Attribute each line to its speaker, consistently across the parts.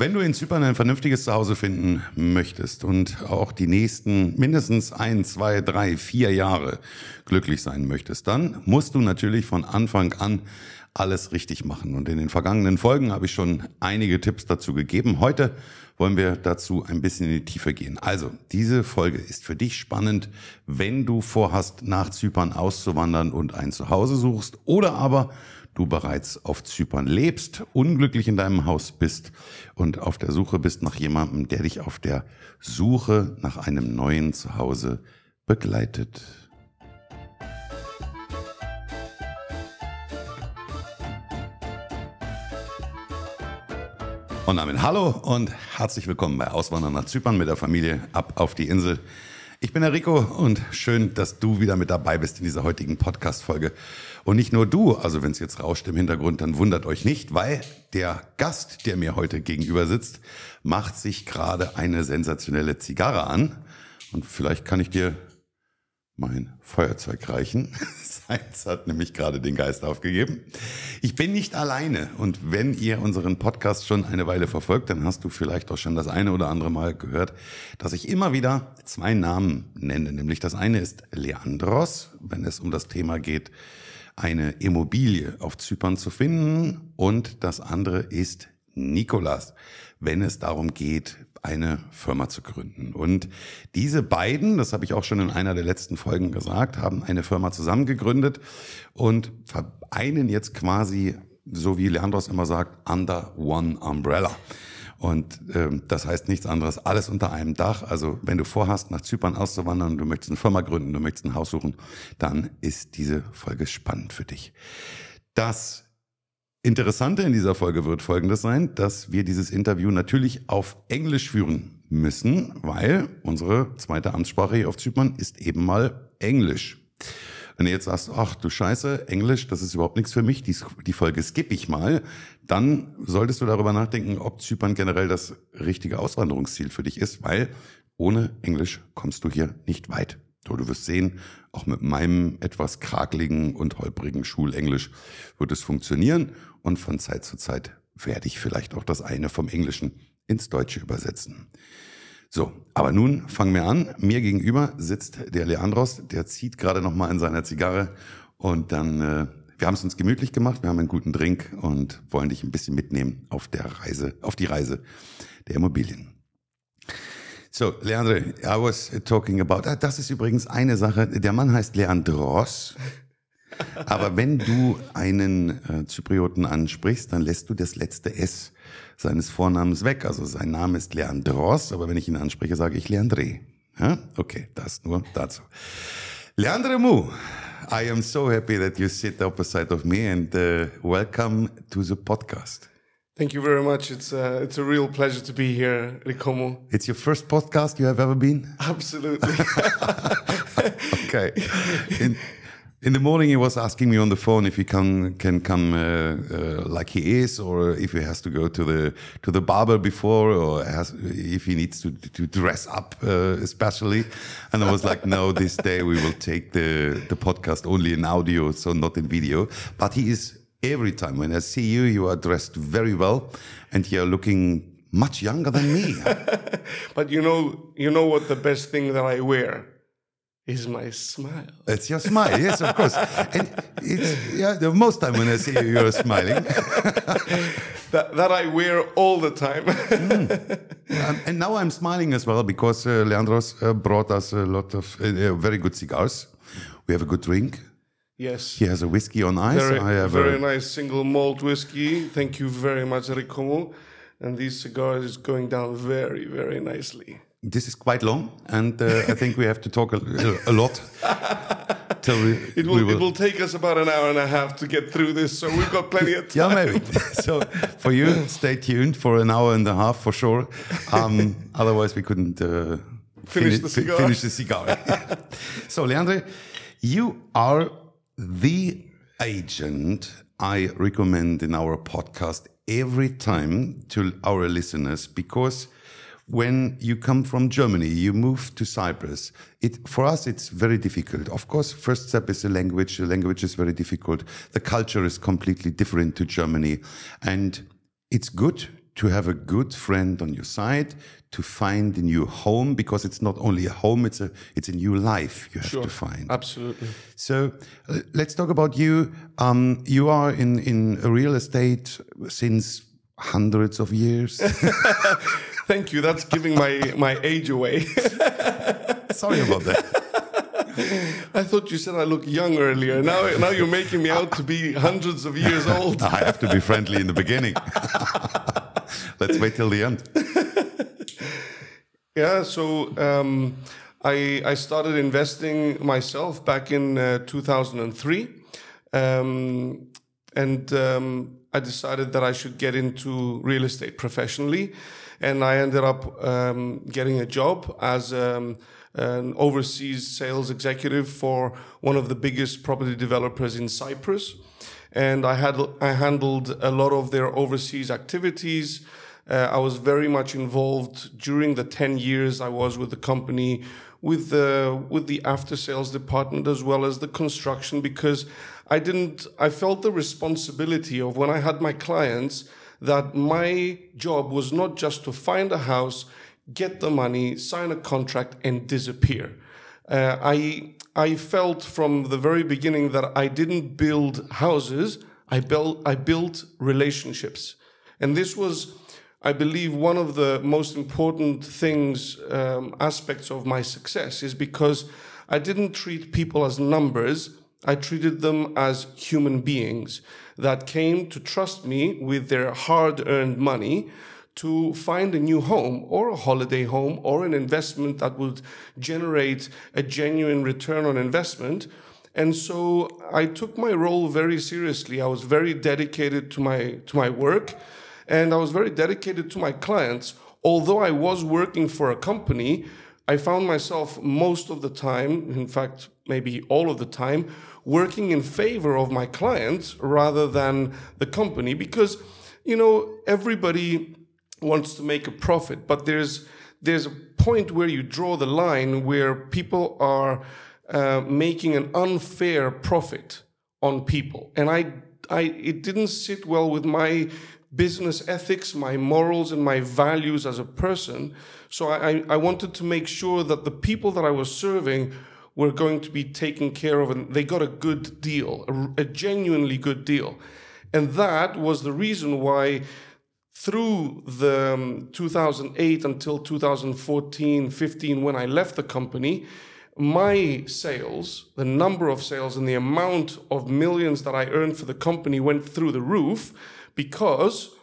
Speaker 1: Wenn du in Zypern ein vernünftiges Zuhause finden möchtest und auch die nächsten mindestens ein, zwei, drei, vier Jahre glücklich sein möchtest, dann musst du natürlich von Anfang an alles richtig machen. Und in den vergangenen Folgen habe ich schon einige Tipps dazu gegeben. Heute wollen wir dazu ein bisschen in die Tiefe gehen. Also, diese Folge ist für dich spannend, wenn du vorhast, nach Zypern auszuwandern und ein Zuhause suchst oder aber du bereits auf Zypern lebst, unglücklich in deinem Haus bist und auf der Suche bist nach jemandem, der dich auf der Suche nach einem neuen Zuhause begleitet. Und damit hallo und herzlich willkommen bei Auswandern nach Zypern mit der Familie ab auf die Insel. Ich bin der Rico und schön, dass du wieder mit dabei bist in dieser heutigen Podcast-Folge. Und nicht nur du, also wenn es jetzt rauscht im Hintergrund, dann wundert euch nicht, weil der Gast, der mir heute gegenüber sitzt, macht sich gerade eine sensationelle Zigarre an. Und vielleicht kann ich dir mein Feuerzeug reichen. Seins hat nämlich gerade den Geist aufgegeben. Ich bin nicht alleine und wenn ihr unseren Podcast schon eine Weile verfolgt, dann hast du vielleicht auch schon das eine oder andere Mal gehört, dass ich immer wieder zwei Namen nenne. Nämlich das eine ist Leandros, wenn es um das Thema geht, eine Immobilie auf Zypern zu finden und das andere ist Nikolas, wenn es darum geht, eine Firma zu gründen. Und diese beiden, das habe ich auch schon in einer der letzten Folgen gesagt, haben eine Firma zusammen gegründet und vereinen jetzt quasi, so wie Leandros immer sagt, under one umbrella. Und ähm, das heißt nichts anderes, alles unter einem Dach. Also wenn du vorhast, nach Zypern auszuwandern, du möchtest eine Firma gründen, du möchtest ein Haus suchen, dann ist diese Folge spannend für dich. Das Interessante in dieser Folge wird folgendes sein, dass wir dieses Interview natürlich auf Englisch führen müssen, weil unsere zweite Amtssprache hier auf Zypern ist eben mal Englisch. Wenn du jetzt sagst, ach du Scheiße, Englisch, das ist überhaupt nichts für mich, die, die Folge skippe ich mal, dann solltest du darüber nachdenken, ob Zypern generell das richtige Auswanderungsziel für dich ist, weil ohne Englisch kommst du hier nicht weit. So, du wirst sehen, auch mit meinem etwas krakeligen und holprigen Schulenglisch wird es funktionieren und von Zeit zu Zeit werde ich vielleicht auch das eine vom Englischen ins Deutsche übersetzen. So, aber nun fangen wir an. Mir gegenüber sitzt der Leandros, der zieht gerade noch mal in seiner Zigarre und dann äh, wir haben es uns gemütlich gemacht, wir haben einen guten Drink und wollen dich ein bisschen mitnehmen auf der Reise, auf die Reise der Immobilien. So, Leandro, I was talking about, ah, das ist übrigens eine Sache, der Mann heißt Leandros, aber wenn du einen äh, Zyprioten ansprichst, dann lässt du das letzte S seines Vornamens weg. Also sein Name ist Leandros, aber wenn ich ihn anspreche, sage ich Leandre. Ja? Okay, das nur dazu. Leandre Mu, I am so happy that you sit opposite of me and uh, welcome to the podcast.
Speaker 2: Thank you very much. It's a, uh, it's a real pleasure to be here, Ricomo.
Speaker 1: It's your first podcast you have ever been?
Speaker 2: Absolutely.
Speaker 1: okay. In, in the morning, he was asking me on the phone if he can can come uh, uh, like he is, or if he has to go to the to the barber before, or has, if he needs to to dress up uh, especially. And I was like, no, this day we will take the the podcast only in audio, so not in video. But he is every time when I see you, you are dressed very well and you're looking much younger than me.
Speaker 2: but you know, you know what the best thing that I wear is my smile.
Speaker 1: It's your smile, yes, of course. and it's yeah, the most time when I see you, you're smiling.
Speaker 2: that, that I wear all the time. mm.
Speaker 1: um, and now I'm smiling as well because uh, Leandros uh, brought us a lot of uh, very good cigars. We have a good drink.
Speaker 2: Yes.
Speaker 1: He has a whiskey on ice.
Speaker 2: Very, I have a very a... nice single malt whiskey. Thank you very much, Ricomo. And this cigar is going down very, very nicely.
Speaker 1: This is quite long, and uh, I think we have to talk a, a lot.
Speaker 2: till we, it, will, we will, it will take us about an hour and a half to get through this, so we've got plenty of
Speaker 1: time. yeah, maybe. so for you, stay tuned for an hour and a half for sure. Um, otherwise, we couldn't uh,
Speaker 2: finish, finish, the cigar.
Speaker 1: Finish the cigar. so, Leandre, you are the agent I recommend in our podcast every time to our listeners because when you come from Germany, you move to Cyprus. It, for us, it's very difficult. Of course, first step is the language. The language is very difficult. The culture is completely different to Germany. And it's good to have a good friend on your side, to find a new home because it's not only a home; it's a it's a new life you have
Speaker 2: Sure.
Speaker 1: to find.
Speaker 2: Absolutely.
Speaker 1: So uh, let's talk about you. Um, you are in in real estate since hundreds of years.
Speaker 2: Thank you. That's giving my, my age away.
Speaker 1: Sorry about that.
Speaker 2: I thought you said I look young earlier. Now, now you're making me out to be hundreds of years old.
Speaker 1: I have to be friendly in the beginning. Let's wait till the end.
Speaker 2: Yeah, so um, I, I started investing myself back in uh, 2003. Um, and um, I decided that I should get into real estate professionally. And I ended up um, getting a job as um, an overseas sales executive for one of the biggest property developers in Cyprus. And I had I handled a lot of their overseas activities. Uh, I was very much involved during the 10 years I was with the company with the with the after sales department as well as the construction because I didn't I felt the responsibility of when I had my clients that my job was not just to find a house, get the money, sign a contract and disappear. Uh, I I felt from the very beginning that I didn't build houses, I built I built relationships. And this was I believe one of the most important things, um, aspects of my success is because I didn't treat people as numbers. I treated them as human beings that came to trust me with their hard earned money to find a new home or a holiday home or an investment that would generate a genuine return on investment. And so I took my role very seriously. I was very dedicated to my, to my work and I was very dedicated to my clients. Although I was working for a company, I found myself most of the time, in fact, maybe all of the time, working in favor of my clients rather than the company because, you know, everybody wants to make a profit, but there's there's a point where you draw the line where people are uh, making an unfair profit on people, and I I it didn't sit well with my business ethics, my morals, and my values as a person. So I, I wanted to make sure that the people that I was serving were going to be taken care of and they got a good deal, a, a genuinely good deal. And that was the reason why through the um, 2008 until 2014 15 when i left the company my sales the number of sales and the amount of millions that i earned for the company went through the roof because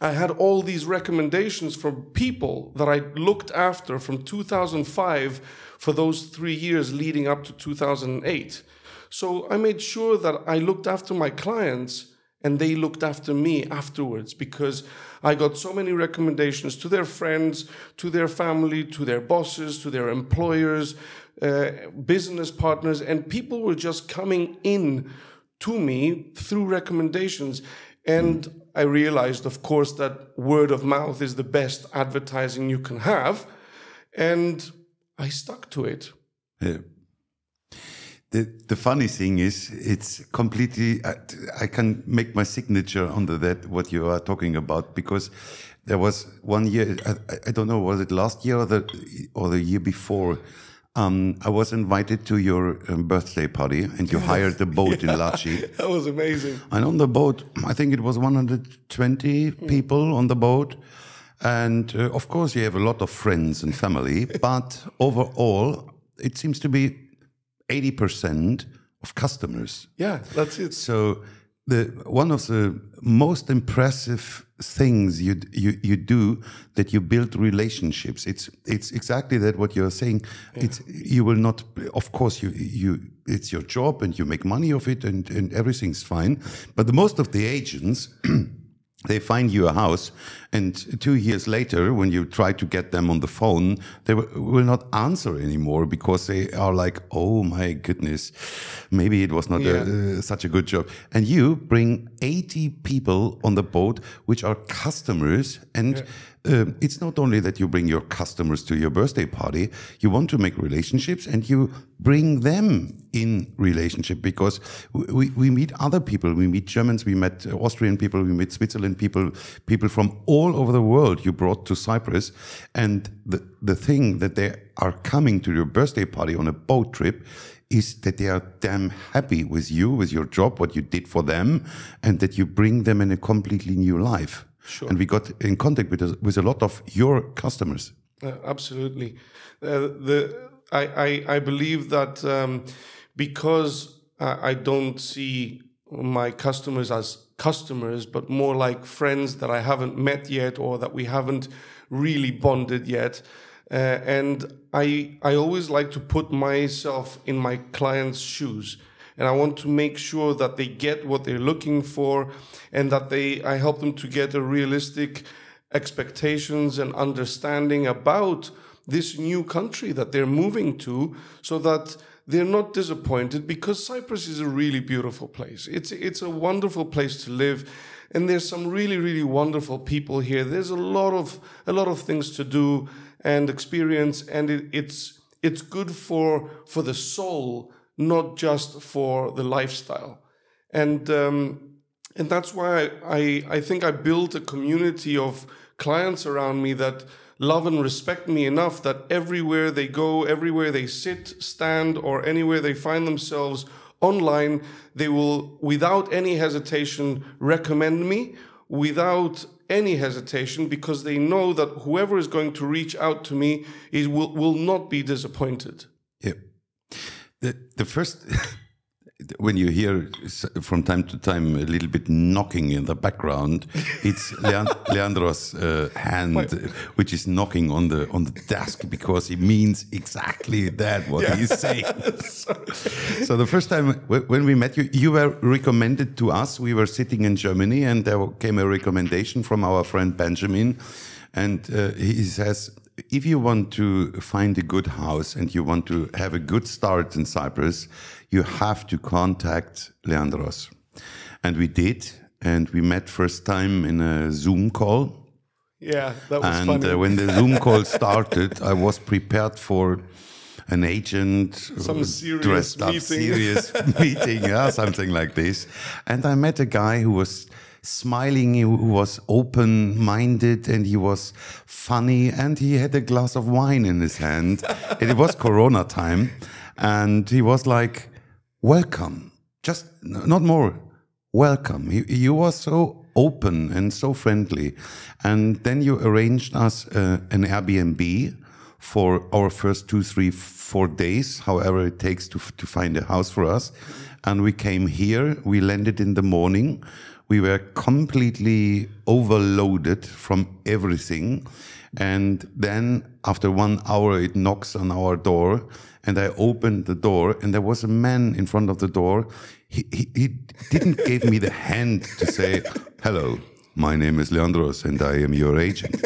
Speaker 2: I had all these recommendations from people that I looked after from 2005 for those three years leading up to 2008. So I made sure that I looked after my clients and they looked after me afterwards because I got so many recommendations to their friends, to their family, to their bosses, to their employers, uh, business partners, and people were just coming in to me through recommendations. And I realized, of course, that word of mouth is the best advertising you can have. And I stuck to it.
Speaker 1: Yeah. The, the funny thing is, it's completely, I, I can make my signature under that, what you are talking about, because there was one year, I, I don't know, was it last year or the, or the year before? Um, I was invited to your um, birthday party and you hired a boat in Latchi.
Speaker 2: That was amazing.
Speaker 1: And on the boat, I think it was 120 people on the boat. And uh, of course, you have a lot of friends and family, but overall, it seems to be 80% of customers.
Speaker 2: Yeah, that's it.
Speaker 1: So the one of the most impressive things you you you do that you build relationships. It's it's exactly that what you're saying. It's you will not. Of course, you you it's your job and you make money of it and and everything's fine. But the most of the agents. They find you a house, and two years later, when you try to get them on the phone, they will not answer anymore because they are like, "Oh my goodness, maybe it was not a, uh, such a good job." And you bring 80 people on the boat, which are customers, and um, it's not only that you bring your customers to your birthday party. You want to make relationships, and you bring them in relationship because we, we meet other people. We meet Germans, we met Austrian people, we meet Switzerland people people from all over the world you brought to Cyprus. And the the thing that they are coming to your birthday party on a boat trip is that they are damn happy with you, with your job, what you did for them, and that you bring them in a completely new life.
Speaker 2: Sure.
Speaker 1: And we got in contact with a, with a lot of your customers.
Speaker 2: Uh, absolutely. Uh, the I, I, I believe that um, because I, I don't see my customers as customers, but more like friends that I haven't met yet or that we haven't really bonded yet. Uh, and I I always like to put myself in my clients' shoes, and I want to make sure that they get what they're looking for, and that they I help them to get a realistic expectations and understanding about this new country that they're moving to, so that they're not disappointed because Cyprus is a really beautiful place. It's it's a wonderful place to live and there's some really really wonderful people here. There's a lot of a lot of things to do and experience and it, it's it's good for for the soul, not just for the lifestyle. And um, and that's why I, I think I built a community of clients around me that love and respect me enough that everywhere they go, everywhere they sit, stand, or anywhere they find themselves online, they will, without any hesitation, recommend me without any hesitation because they know that whoever is going to reach out to me is, will, will not be disappointed.
Speaker 1: Yeah. The, the first when you hear from time to time a little bit knocking in the background, it's Leandro's uh, hand which is knocking on the on the desk because he means exactly that what yeah. he's saying. so the first time when we met you, you were recommended to us. We were sitting in Germany, and there came a recommendation from our friend Benjamin, and uh, he says if you want to find a good house and you want to have a good start in Cyprus, you have to contact Leandros. And we did, and we met first time in a Zoom call.
Speaker 2: Yeah, that was
Speaker 1: and,
Speaker 2: funny.
Speaker 1: uh, when the Zoom call started, I was prepared for an agent
Speaker 2: some serious
Speaker 1: dressed
Speaker 2: meeting.
Speaker 1: up serious meeting, yeah, something like this. And I met a guy who was smiling, he was open minded and he was funny and he had a glass of wine in his hand. it was Corona time. And he was like, welcome, just not more, welcome. He, he was so open and so friendly. And then you arranged us uh, an Airbnb for our first two, three, four days, however it takes to, to find a house for us. And we came here, we landed in the morning. We were completely overloaded from everything. And then after one hour, it knocks on our door and I opened the door, and there was a man in front of the door. He, he, he didn't give me the hand to say, Hello, my name is Leandros, and I am your agent.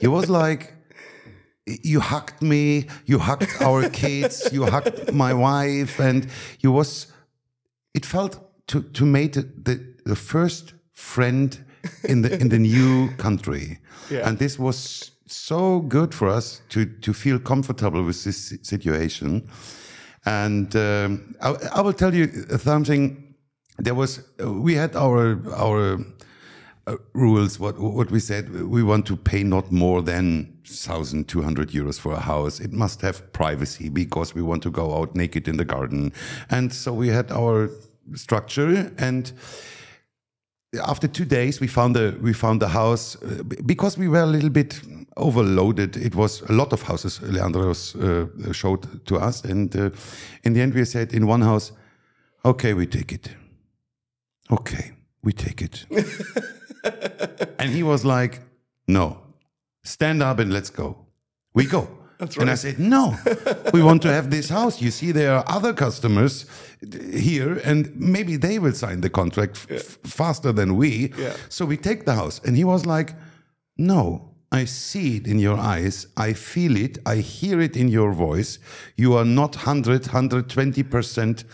Speaker 1: He was like, you hugged me, you hugged our kids, you hugged my wife, and you was. It felt to to make the the first friend in the in the new country, yeah. and this was so good for us to to feel comfortable with this situation. And um, I, I, will tell you something. There was we had our our uh, rules. What what we said we want to pay not more than thousand two hundred euros for a house. It must have privacy because we want to go out naked in the garden. And so we had our structure and after two days we found the we found the house uh, because we were a little bit overloaded. It was a lot of houses Leandros uh, showed to us, and uh, in the end we said in one house, "Okay, we take it. Okay, we take it." and he was like, "No, stand up and let's go. We go."
Speaker 2: Right.
Speaker 1: And I said, no, we want to have this house. You see, there are other customers here, and maybe they will sign the contract yeah. faster than we.
Speaker 2: Yeah.
Speaker 1: So we take the house. And he was like, no, I see it in your eyes. I feel it. I hear it in your voice. You are not 100, 120%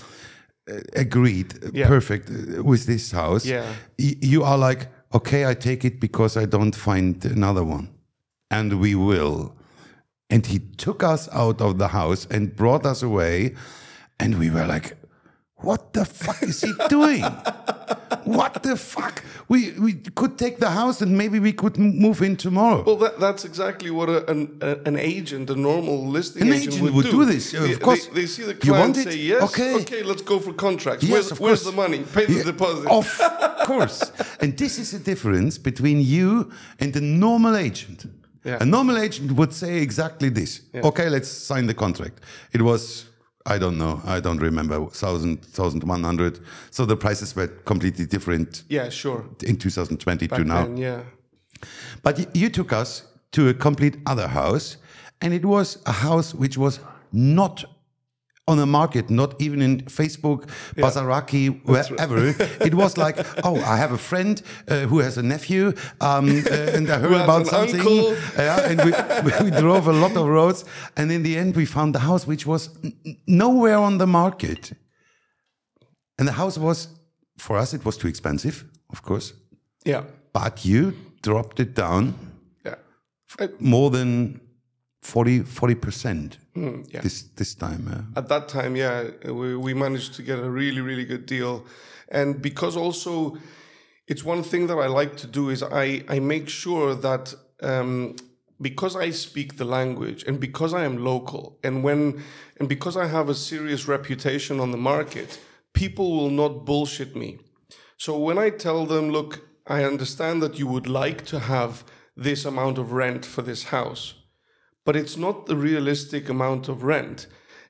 Speaker 1: uh, agreed,
Speaker 2: yeah.
Speaker 1: perfect uh, with this house.
Speaker 2: Yeah.
Speaker 1: You are like, okay, I take it because I don't find another one. And we will. And he took us out of the house and brought us away. And we were like, what the fuck is he doing? what the fuck? We we could take the house and maybe we could move in tomorrow.
Speaker 2: Well, that, that's exactly what a, an, a, an agent, a normal listing
Speaker 1: An
Speaker 2: agent,
Speaker 1: agent
Speaker 2: would,
Speaker 1: would do this, of
Speaker 2: They,
Speaker 1: course.
Speaker 2: They, they see the
Speaker 1: You want
Speaker 2: client
Speaker 1: it?
Speaker 2: say yes.
Speaker 1: Okay.
Speaker 2: Okay, let's go for contracts.
Speaker 1: Yes,
Speaker 2: where's where's the money? Pay the
Speaker 1: Yeah,
Speaker 2: deposit.
Speaker 1: Of course. and this is the difference between you and the normal agent.
Speaker 2: Yeah.
Speaker 1: A normal agent would say exactly this. Okay, let's sign the contract. It was, I don't know, I don't remember, 1,000, 1,100. So the prices were completely different
Speaker 2: Yeah, sure.
Speaker 1: in 2020
Speaker 2: Back
Speaker 1: to now.
Speaker 2: then, yeah.
Speaker 1: But you took us to a complete other house, and it was a house which was not on the market, not even in Facebook, Bazaraki, wherever. it was like, oh, I have a friend uh, who has a nephew, um, uh, and I heard about something.
Speaker 2: uncle.
Speaker 1: Yeah, and we, we drove a lot of roads, and in the end, we found the house which was nowhere on the market. And the house was, for us, it was too expensive, of course.
Speaker 2: Yeah.
Speaker 1: But you dropped it down
Speaker 2: Yeah.
Speaker 1: More than 40 percent
Speaker 2: Hmm, yeah.
Speaker 1: this this time. Uh,
Speaker 2: At that time, yeah, we, we managed to get a really, really good deal. And because also, it's one thing that I like to do is I, I make sure that um, because I speak the language and because I am local and when and because I have a serious reputation on the market, people will not bullshit me. So when I tell them, look, I understand that you would like to have this amount of rent for this house, but it's not the realistic amount of rent.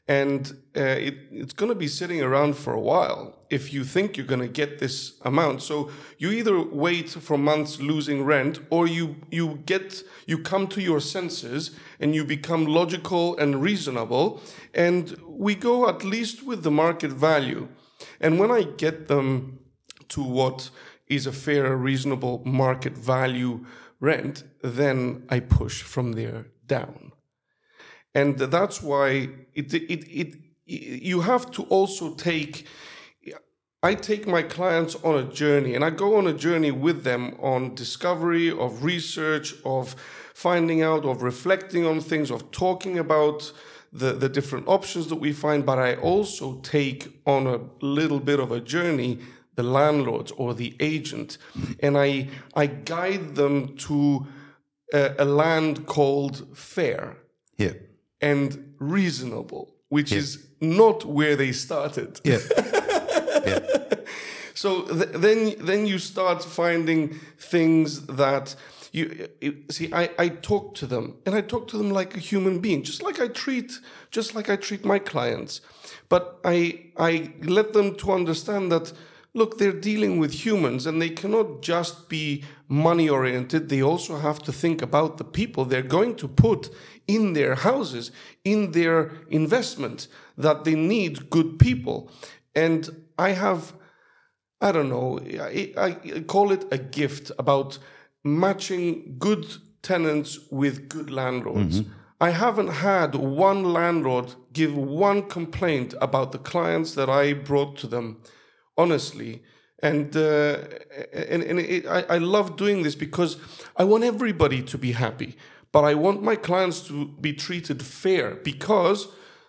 Speaker 2: And uh, it, it's going to be sitting around for a while if you think you're going to get this amount. So you either wait for months losing rent, or you you get you come to your senses and you become logical and reasonable, and we go at least with the market value. And when I get them to what is a fair, reasonable market value rent, then I push from there down. And that's why it, it, it, you have to also take, I take my clients on a journey and I go on a journey with them on discovery, of research, of finding out, of reflecting on things, of talking about the, the different options that we find. But I also take on a little bit of a journey the landlords or the agent and I, I guide them to a, a land called fair
Speaker 1: here.
Speaker 2: and reasonable, which is not where they started.
Speaker 1: Yeah.
Speaker 2: So th- then, then you start finding things that you, you see. I, I talk to them, and I talk to them like a human being, just like I treat, just like I treat my clients. But I I let them to understand that look, they're dealing with humans, and they cannot just be money oriented. They also have to think about the people they're going to put in their houses, in their investments, That they need good people, and I have I don't know. I, I call it a gift about matching good tenants with good landlords. Mm-hmm. I haven't had one landlord give one complaint about the clients that I brought to them, honestly. And uh, and, and it, I, I love doing this because I want everybody to be happy, but I want my clients to be treated fair because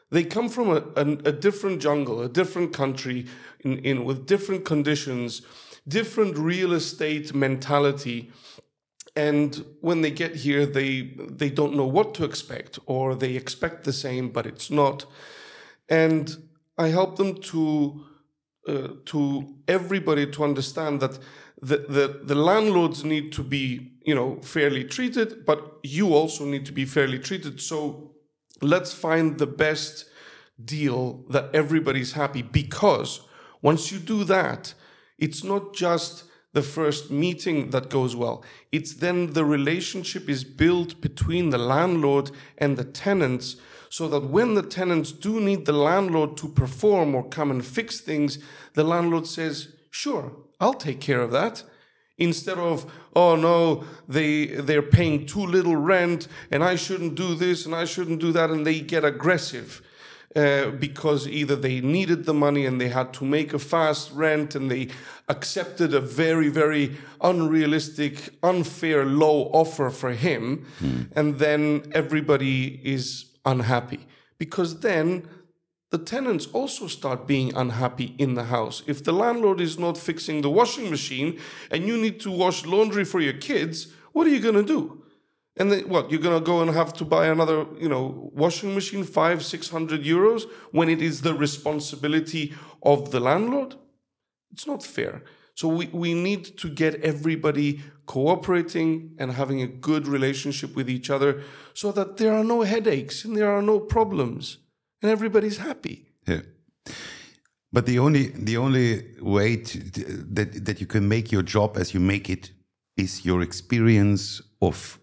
Speaker 2: they come from a, a, a different jungle, a different country, in, in with different conditions, different real estate mentality. And when they get here, they they don't know what to expect, or they expect the same, but it's not. And I help them to uh, to everybody to understand that the, the the landlords need to be you know fairly treated, but you also need to be fairly treated. So let's find the best deal that everybody's happy because once you do that, it's not just the first meeting that goes well. It's then the relationship is built between the landlord and the tenants so that when the tenants do need the landlord to perform or come and fix things, the landlord says, "Sure, I'll take care of that." Instead of, "Oh no, they they're paying too little rent and I shouldn't do this and I shouldn't do that," and they get aggressive. Uh, because either they needed the money and they had to make a fast rent and they accepted a very, very unrealistic, unfair, low offer for him, and then everybody is unhappy because then the tenants also start being unhappy in the house. If the landlord is not fixing the washing machine and you need to wash laundry for your kids, what are you going to do? And then what? You're going to go and have to buy another, you know, washing machine, five, six hundred euros when it is the responsibility of the landlord? It's not fair. So we, we need to get everybody cooperating and having a good relationship with each other so that there are no headaches and there are no problems and everybody's happy.
Speaker 1: Yeah. But the only the only way to, that that you can make your job as you make it is your experience of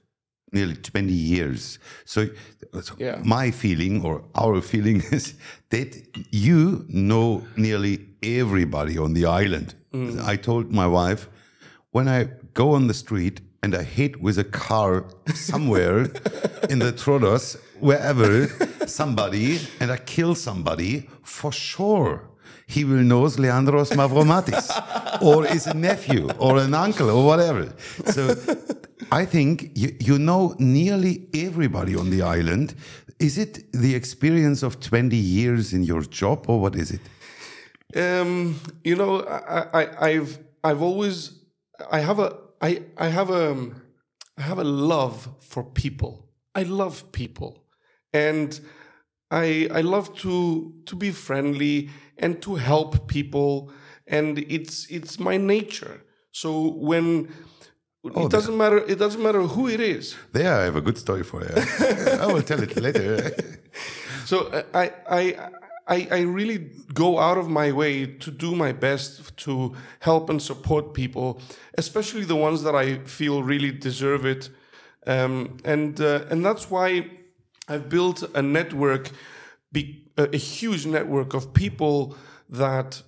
Speaker 1: nearly 20 years. So, so
Speaker 2: Yeah.
Speaker 1: my feeling or our feeling is that you know nearly everybody on the island. I told my wife when I go on the street and I hit with a car somewhere in the Troodos, wherever, somebody, and I kill somebody, for sure he will know Leandros Mavromatis, or is a nephew, or an uncle, or whatever. So I think you, you know nearly everybody on the island. Is it the experience of 20 years in your job, or what is it?
Speaker 2: Um, you know, I, I, I've, I've always, I have a, I, I have a, I have a love for people. I love people, and I, I love to, to be friendly and to help people, and it's, it's my nature. So when it doesn't matter, it doesn't matter who it is.
Speaker 1: There, I have a good story for you. I will tell it later.
Speaker 2: So uh, I, I, I, I really go out of my way to do my best to help and support people, especially the ones that I feel really deserve it, um, and uh, and that's why I've built a network, be, a, a huge network of people that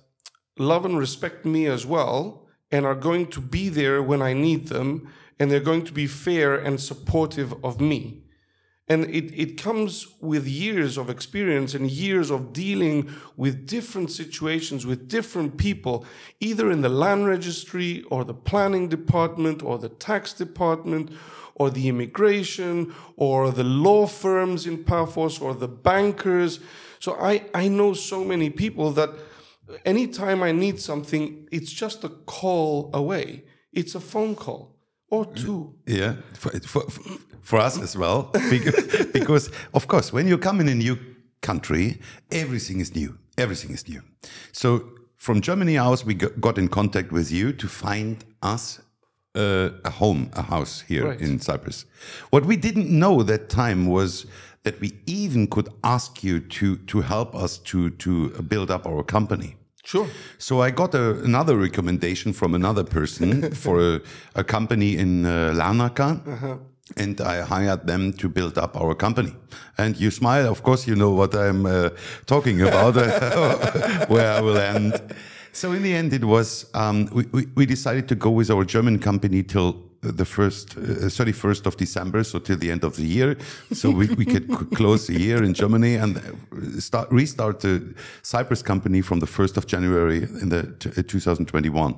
Speaker 2: love and respect me as well, and are going to be there when I need them, and they're going to be fair and supportive of me. And it, it comes with years of experience and years of dealing with different situations with different people, either in the land registry or the planning department or the tax department or the immigration or the law firms in Paphos or the bankers. So I, I know so many people that anytime I need something, it's just a call away. It's a phone call or two.
Speaker 1: Yeah, for, for, for us as well. Because, because, of course, when you come in a new country, everything is new. Everything is new. So from Germany out, we got got in contact with you to find us uh, a home, a house here
Speaker 2: Right.
Speaker 1: in Cyprus. What we didn't know that time was that we even could ask you to to help us to to build up our company.
Speaker 2: Sure.
Speaker 1: So I got a, another recommendation from another person for a, a company in uh, Larnaca. And I hired them to build up our company. And you smile, of course, you know what I'm uh, talking about, uh, where I will end. So in the end, it was um, we, we, we decided to go with our German company till the first uh, 31st of December, so till the end of the year, so we, we could close the year in Germany and uh, start restart the Cyprus company from the 1st of January in the t- uh, 2021.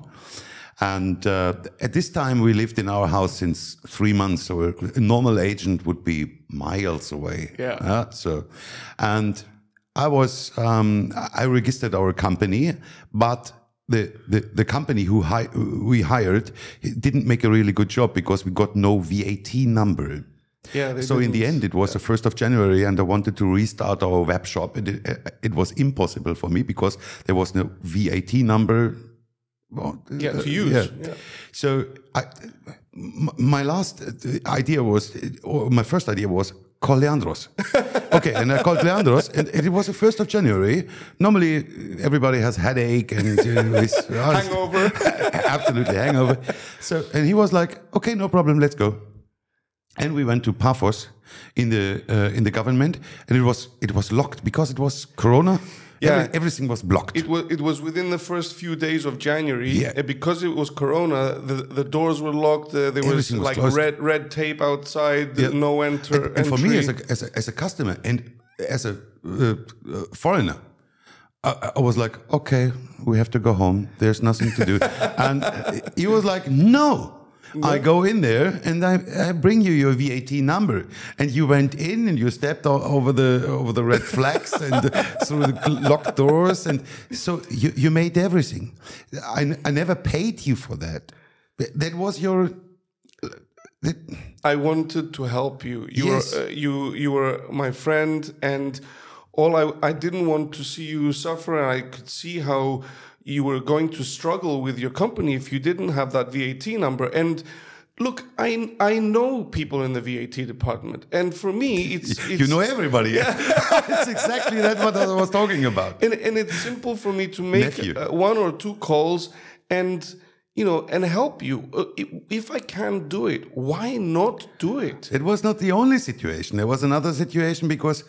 Speaker 1: And uh, at this time, we lived in our house since three months. So a, a normal agent would be miles away.
Speaker 2: Yeah.
Speaker 1: Uh, so, and I was um, I registered our company, but the the, the company who hi- we hired didn't make a really good job because we got no VAT number.
Speaker 2: Yeah.
Speaker 1: So in the end, it was the first of January, and I wanted to restart our web shop. And it, it was impossible for me because there was no VAT number. Well,
Speaker 2: Yeah, to
Speaker 1: uh,
Speaker 2: use.
Speaker 1: yeah.
Speaker 2: Yeah.
Speaker 1: So I, my last idea was, or my first idea was call Leandros. okay, and I called Leandros, and it was the first of January. Normally, everybody has headache and uh, is-
Speaker 2: Hangover.
Speaker 1: absolutely hangover. So, and he was like, "Okay, no problem, let's go." And we went to Paphos in the uh, in the government, and it was it was locked because it was Corona.
Speaker 2: Yeah.
Speaker 1: Every- everything was blocked.
Speaker 2: It was it was within the first few days of January,
Speaker 1: Yeah.
Speaker 2: because it was Corona, the, the doors were locked. Uh, there was
Speaker 1: Everything was
Speaker 2: like red red tape outside,
Speaker 1: Yeah.
Speaker 2: no enter.
Speaker 1: and, and for me as a, as a as a customer and as a uh, uh, foreigner I, I was like okay we have to go home there's nothing to do and he was like no I go in there and I, I bring you your VAT number. And you went in and you stepped over the over the red flags and through the locked doors. And so you, you made everything. I, I never paid you for that. That was your. That,
Speaker 2: I wanted to help you. You
Speaker 1: Yes.
Speaker 2: were uh, you you were my friend, and all I I didn't want to see you suffer. And I could see how you were going to struggle with your company if you didn't have that VAT number. And look, I I know people in the VAT department, and for me, it's, it's
Speaker 1: you know everybody. it's exactly that what I was talking about.
Speaker 2: and, and it's simple for me to make uh, one or two calls and you know and help you Uh, if i can do it why not do it
Speaker 1: It was not the only situation. There was another situation because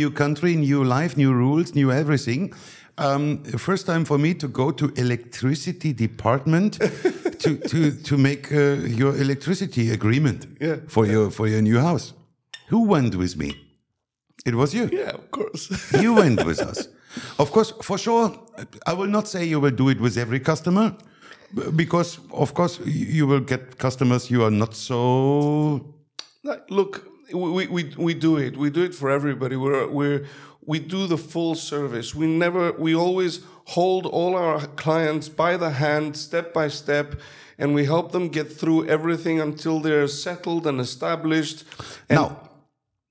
Speaker 1: new country, new life, new rules, new everything. Um, first time for me to go to electricity department to, to, to make uh, your electricity agreement
Speaker 2: Yeah.
Speaker 1: for your for your new house. Who went with me? It was you.
Speaker 2: yeah of course
Speaker 1: You went with us. Of course, for sure, I will not say you will do it with every customer, because of course you will get customers you are not so
Speaker 2: Like, look we, we, we do it we do it for everybody we're, we're we do the full service we never we always hold all our clients by the hand step by step and we help them get through everything until they're settled and established and
Speaker 1: now.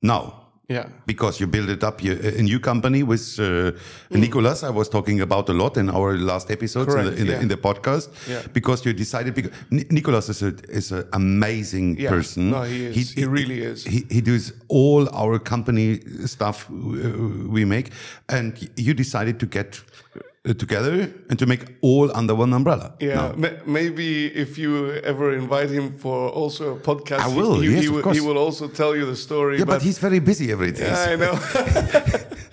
Speaker 1: Now,
Speaker 2: yeah
Speaker 1: because you build it up, you, a new company with uh, Nicolas. I was talking about a lot in our last episodes in, the, in,
Speaker 2: yeah.
Speaker 1: the, in the podcast.
Speaker 2: Yeah.
Speaker 1: Because you decided because Ni- Nicolas is a is an amazing
Speaker 2: Yeah.
Speaker 1: person.
Speaker 2: No, he is. He really is.
Speaker 1: He, he does all our company stuff uh, we make, and you decided to get together and to make all under one umbrella.
Speaker 2: Yeah, ma- maybe if you ever invite him for also a podcast,
Speaker 1: I will,
Speaker 2: He,
Speaker 1: yes,
Speaker 2: he,
Speaker 1: of
Speaker 2: will,
Speaker 1: course.
Speaker 2: he will also tell you the story.
Speaker 1: Yeah, but, he's very busy every day.
Speaker 2: I know.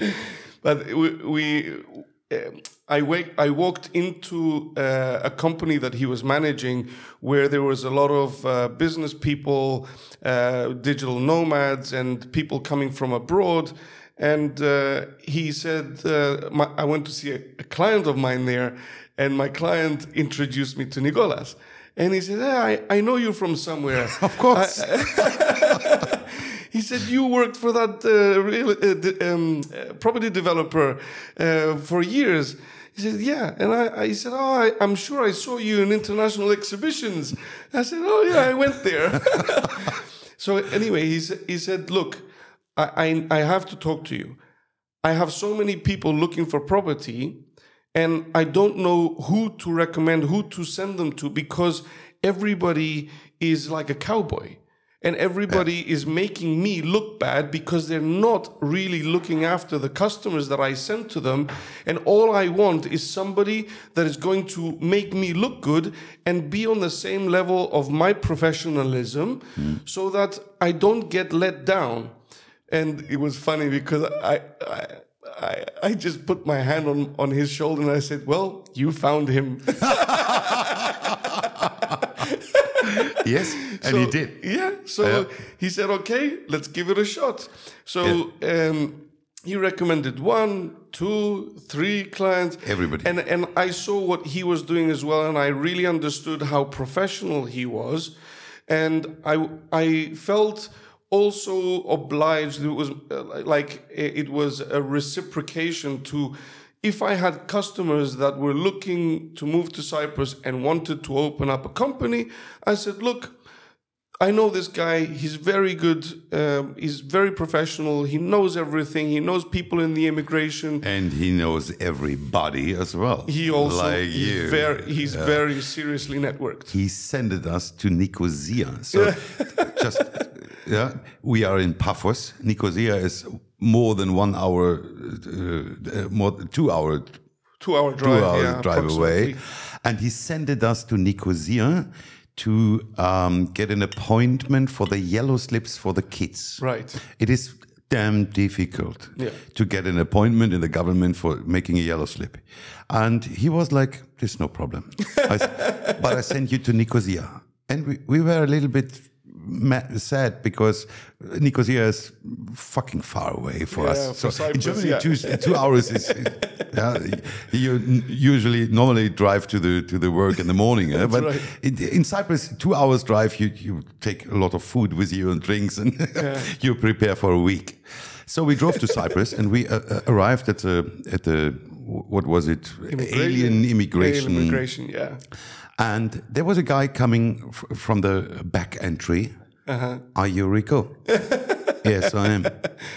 Speaker 2: but we, we um, I wake, I walked into uh, a company that he was managing where there was a lot of uh, business people, uh, digital nomads, and people coming from abroad. And uh, he said, uh, my, I went to see a, a client of mine there, and my client introduced me to Nicolas. And he said, "Yeah, I, I know you from somewhere.
Speaker 1: Of course.
Speaker 2: He said you worked for that uh, real, uh, um, uh, property developer uh, for years. He said, "Yeah," and I, I said, "Oh, I, I'm sure I saw you in international exhibitions." I said, "Oh yeah, I went there." so anyway, he said, "He said, look, I, I I have to talk to you. I have so many people looking for property, and I don't know who to recommend, who to send them to, because everybody is like a cowboy. And everybody is making me look bad because they're not really looking after the customers that I send to them. And all I want is somebody that is going to make me look good and be on the same level of my professionalism hmm. so that I don't get let down. And it was funny because I, I, I, I just put my hand on, on his shoulder and I said, Well, you found him.
Speaker 1: yes, and
Speaker 2: So-
Speaker 1: he did.
Speaker 2: Yeah. So
Speaker 1: Yeah.
Speaker 2: he said, okay, let's give it a shot. So um, he recommended one, two, three clients.
Speaker 1: Everybody.
Speaker 2: And, and I saw what he was doing as well, and I really understood how professional he was. And I, I felt also obliged. It was uh, like it was a reciprocation to if I had customers that were looking to move to Cyprus and wanted to open up a company, I said, look, I know this guy. He's very good. Um, he's very professional. He knows everything. He knows people in the immigration.
Speaker 1: And he knows everybody as well.
Speaker 2: He also
Speaker 1: like
Speaker 2: he's very he's very seriously networked.
Speaker 1: he sent us to Nicosia. So just yeah, we are in Paphos. Nicosia is more than one hour, uh, uh, more two hour,
Speaker 2: Two hour drive.
Speaker 1: two hours
Speaker 2: yeah,
Speaker 1: drive away, and he sent us to Nicosia to um, get an appointment for the yellow slips for the kids.
Speaker 2: Right.
Speaker 1: It is damn difficult
Speaker 2: Yeah.
Speaker 1: to get an appointment in the government for making a yellow slip. And he was like, there's no problem. I but I sent you to Nicosia. And we, we were a little bit sad because Nicosia is fucking far away for
Speaker 2: Yeah,
Speaker 1: us.
Speaker 2: for
Speaker 1: in
Speaker 2: Cyprus,
Speaker 1: Germany,
Speaker 2: yeah.
Speaker 1: two, two hours is. yeah, you usually normally drive to the to the work in the morning, eh? but
Speaker 2: right.
Speaker 1: in, in Cyprus, two hours drive, you you take a lot of food with you and drinks, and you prepare for a week. So we drove to Cyprus, and we uh, uh, arrived at the at the what was it? Alien immigration.
Speaker 2: Alien immigration, yeah.
Speaker 1: And there was a guy coming from the back entry.
Speaker 2: Uh-huh.
Speaker 1: Are you Rico? yes, I am.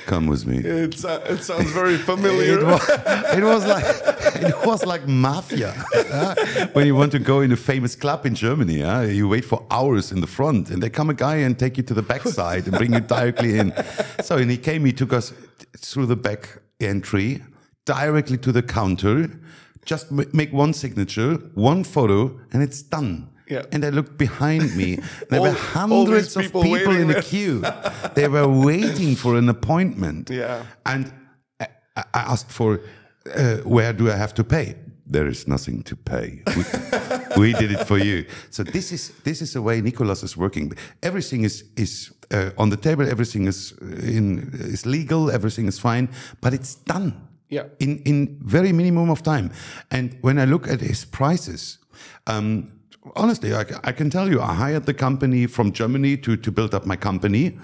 Speaker 1: Come with me.
Speaker 2: It's, uh, it sounds very familiar.
Speaker 1: It was, it was like it was like mafia. huh? when you want to go in a famous club in Germany, huh? you wait for hours in the front, and they come a guy and take you to the back side and bring you directly in. So and he came, he took us through the back entry directly to the counter. Just ma- make one signature, one photo, and it's done.
Speaker 2: Yeah.
Speaker 1: And I looked behind me. There
Speaker 2: All-
Speaker 1: were hundreds
Speaker 2: these
Speaker 1: of
Speaker 2: people
Speaker 1: people in the
Speaker 2: there.
Speaker 1: queue. they were waiting for an appointment.
Speaker 2: Yeah.
Speaker 1: And I, I asked for, uh, where do I have to pay? There is nothing to pay. We, we did it for you. So this is this is the way Nicolas is working. Everything is is uh, on the table. Everything is in is legal. Everything is fine, but it's done.
Speaker 2: Yeah.
Speaker 1: In in very minimum of time. And when I look at his prices. Um, Honestly, I, I can tell you, I hired the company from Germany to, to build up my company.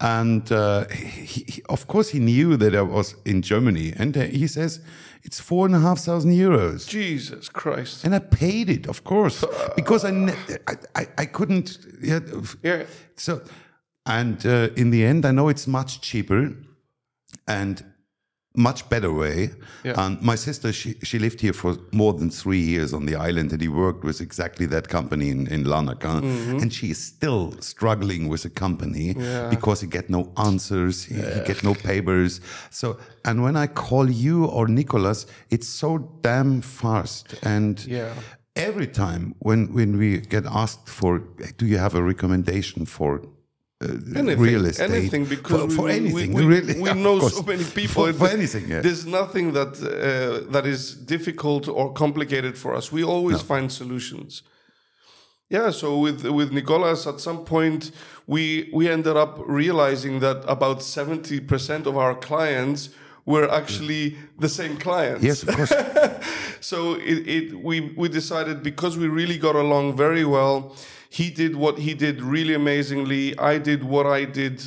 Speaker 1: And uh, he, he- of course, he knew that I was in Germany. And uh, he says, it's four and a half thousand euros.
Speaker 2: Jesus Christ.
Speaker 1: And I paid it, of course, because I, I, I, I couldn't. Yeah,
Speaker 2: Yeah.
Speaker 1: so, and uh, in the end, I know it's much cheaper and much better way.
Speaker 2: Yeah.
Speaker 1: And my sister, she, she lived here for more than three years on the island, and he worked with exactly that company in, in Larnaca. Mm-hmm. And she is still struggling with the company
Speaker 2: Yeah.
Speaker 1: because he get no answers, he, he get no papers. So, and when I call you or Nicolas, it's so damn fast. And
Speaker 2: Yeah.
Speaker 1: every time when when we get asked for do you have a recommendation for
Speaker 2: Anything,
Speaker 1: real estate.
Speaker 2: anything because
Speaker 1: for, for
Speaker 2: we-
Speaker 1: anything
Speaker 2: we,
Speaker 1: really.
Speaker 2: we know
Speaker 1: course.
Speaker 2: so many people
Speaker 1: for, for anything yeah.
Speaker 2: there's nothing that uh, that is difficult or complicated for us. We always find solutions. Yeah so with with Nicolas at some point we we ended up realizing that about 70% of our clients were actually the same clients.
Speaker 1: Yes of course.
Speaker 2: So it, it we we decided because we really got along very well he did what he did really amazingly i did what i did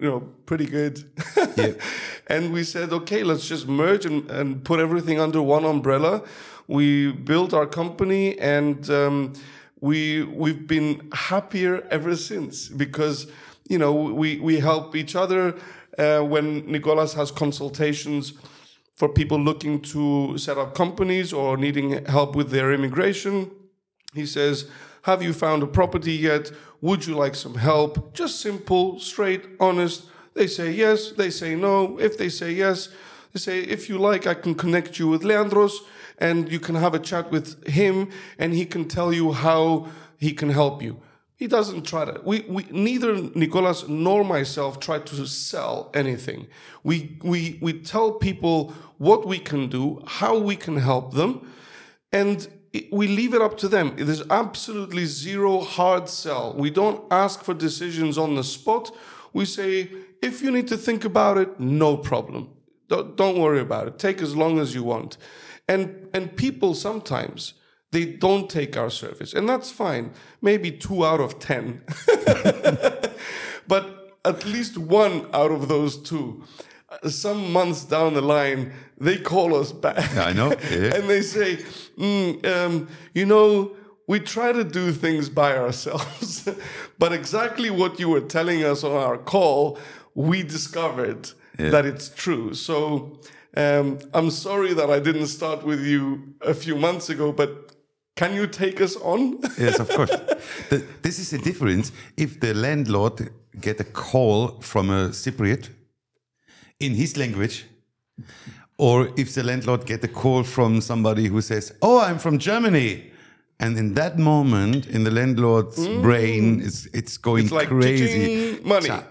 Speaker 2: you know pretty good
Speaker 1: Yeah.
Speaker 2: and we said okay let's just merge and, and put everything under one umbrella we built our company and um, we we've been happier ever since because you know we we help each other uh, when Nicolas has consultations for people looking to set up companies or needing help with their immigration. He says, Have you found a property yet? Would you like some help? Just simple, straight, honest. They say yes, they say no. If they say yes, they say, If you like, I can connect you with Leandros and you can have a chat with him and he can tell you how he can help you. He doesn't try to. We, we neither Nicolas nor myself try to sell anything. We we we tell people what we can do, how we can help them, and we leave it up to them. There's absolutely zero hard sell. We don't ask for decisions on the spot. We say if you need to think about it, no problem. Don't, worry about it. Take as long as you want. And and people sometimes they don't take our service, and that's fine. Maybe two out of ten, but at least one out of those two, some months down the line, they call us back.
Speaker 1: Yeah, I know. Yeah.
Speaker 2: and they say, "Mm, um, you know, we try to do things by ourselves, but exactly what you were telling us on our call, we discovered that it's true. So um, I'm sorry that I didn't start with you a few months ago, but can you take us on?
Speaker 1: yes of course the, this is the difference if the landlord get a call from a cypriot in his language or if the landlord get a call from somebody who says oh i'm from germany and in that moment in the landlord's brain it's, it's going
Speaker 2: It's like
Speaker 1: crazy
Speaker 2: money.
Speaker 1: Ja-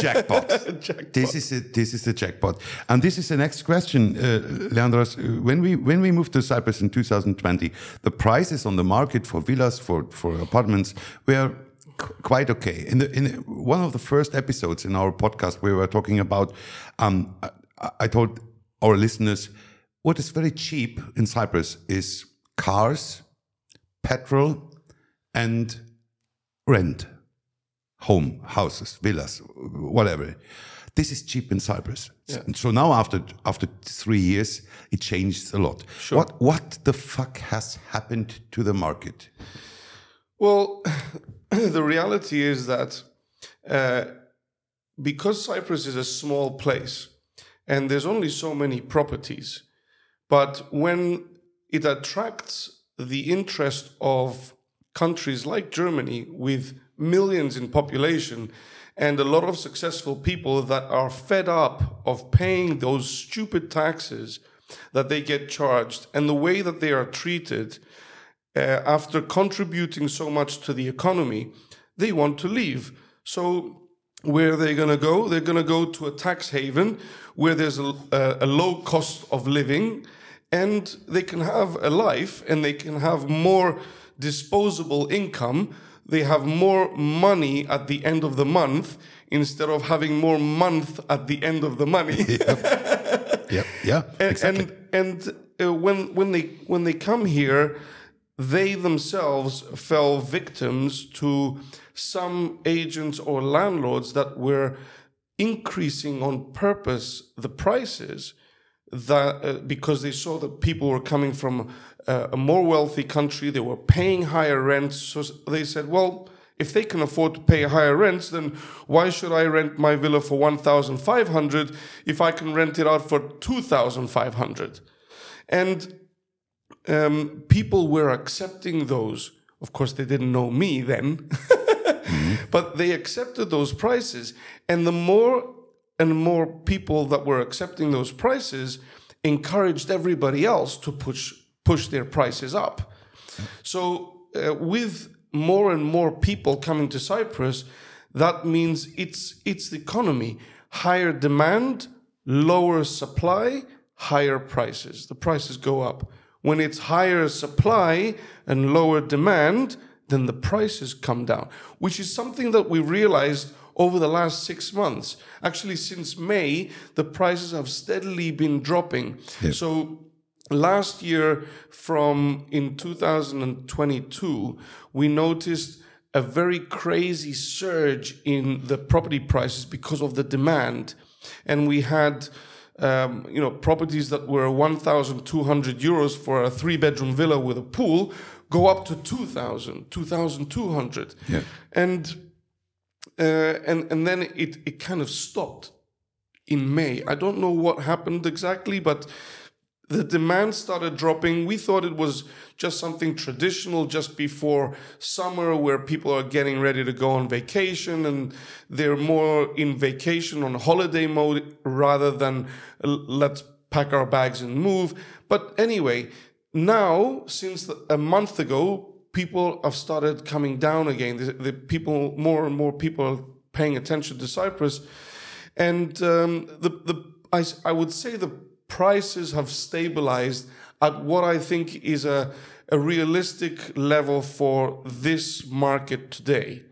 Speaker 1: jackpot.
Speaker 2: Jackpot.
Speaker 1: This is it. This is the jackpot. And this is the next question, uh, Leandros. When we when we moved to Cyprus in 2020, the prices on the market for villas for for apartments were quite okay. In the in one of the first episodes in our podcast, we were talking about. Um, I, I told our listeners what is very cheap in Cyprus is cars, petrol, and rent, home, houses, villas, whatever. This is cheap in Cyprus. So now, after after three years, it changed a lot. What what the fuck has happened to the market?
Speaker 2: Well, the reality is that uh, because Cyprus is a small place and there's only so many properties, but when it attracts the interest of countries like Germany with millions in population and a lot of successful people that are fed up of paying those stupid taxes that they get charged and the way that they are treated uh, after contributing so much to the economy, they want to leave. So, where are they going to go? They're going to go to a tax haven where there's a, a, a low cost of living and they can have a life and they can have more disposable income. They have more money at the end of the month instead of having more month at the end of the money.
Speaker 1: Yeah, yeah,
Speaker 2: and
Speaker 1: exactly.
Speaker 2: and, and uh, when when they when they come here, they themselves fell victims to some agents or landlords that were increasing on purpose the prices that uh, because they saw that people were coming from uh, a more wealthy country they were paying higher rents. So they said well if they can afford to pay higher rents then why should i rent my villa for 1500 if i can rent it out for 2500 and um, people were accepting those. Of course, they didn't know me then, but they accepted those prices. And the more and more people that were accepting those prices encouraged everybody else to push push their prices up. So, uh, with more and more people coming to Cyprus, that means it's it's the economy: higher demand, lower supply, higher prices. The prices go up. When it's higher supply and lower demand, then the prices come down, which is something that we realized over the last six months. Actually, since May, the prices have steadily been dropping. So last year, from in 2022, we noticed a very crazy surge in the property prices because of the demand. And we had um, you know, properties that were 1,200 euros for a three bedroom villa with a pool go up to 2,000, 2,200.
Speaker 1: Yeah.
Speaker 2: And, uh, and, and then it, it kind of stopped in May. I don't know what happened exactly, but the demand started dropping. We thought it was just something traditional just before summer where people are getting ready to go on vacation and they're more in vacation on holiday mode rather than uh, let's pack our bags and move. But anyway, now, since a month ago, people have started coming down again. The, the people, more and more people are paying attention to Cyprus. And um, the, the, I, I would say the prices have stabilized at what I think is a, a realistic level for this market today.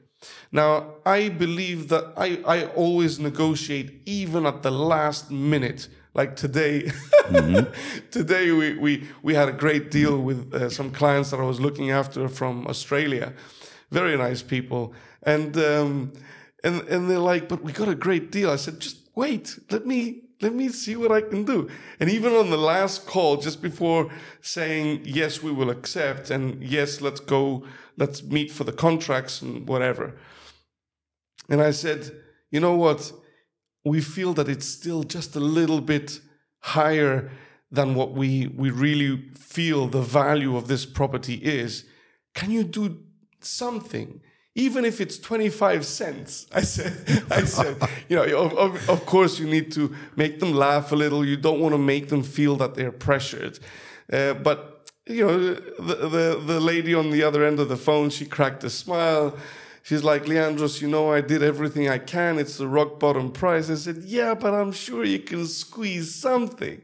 Speaker 2: Now, I believe that I, I always negotiate even at the last minute. Like today, today we, we, we had a great deal with uh, some clients that I was looking after from Australia. Very nice people. And, um, and, and they're like, but we got a great deal. I said, just wait, let me, let me see what I can do. And even on the last call, just before saying, yes, we will accept, and yes, let's go, let's meet for the contracts and whatever. And I said, you know what? We feel that it's still just a little bit higher than what we, we really feel the value of this property is. Can you do something? Even if it's 25 cents, I said, I said, you know, of, of, course you need to make them laugh a little. You don't want to make them feel that they're pressured. Uh, but, you know, the, the, the lady on the other end of the phone, she cracked a smile. She's like, Leandros, you know, I did everything I can. It's the rock bottom price. I said, yeah, but I'm sure you can squeeze something.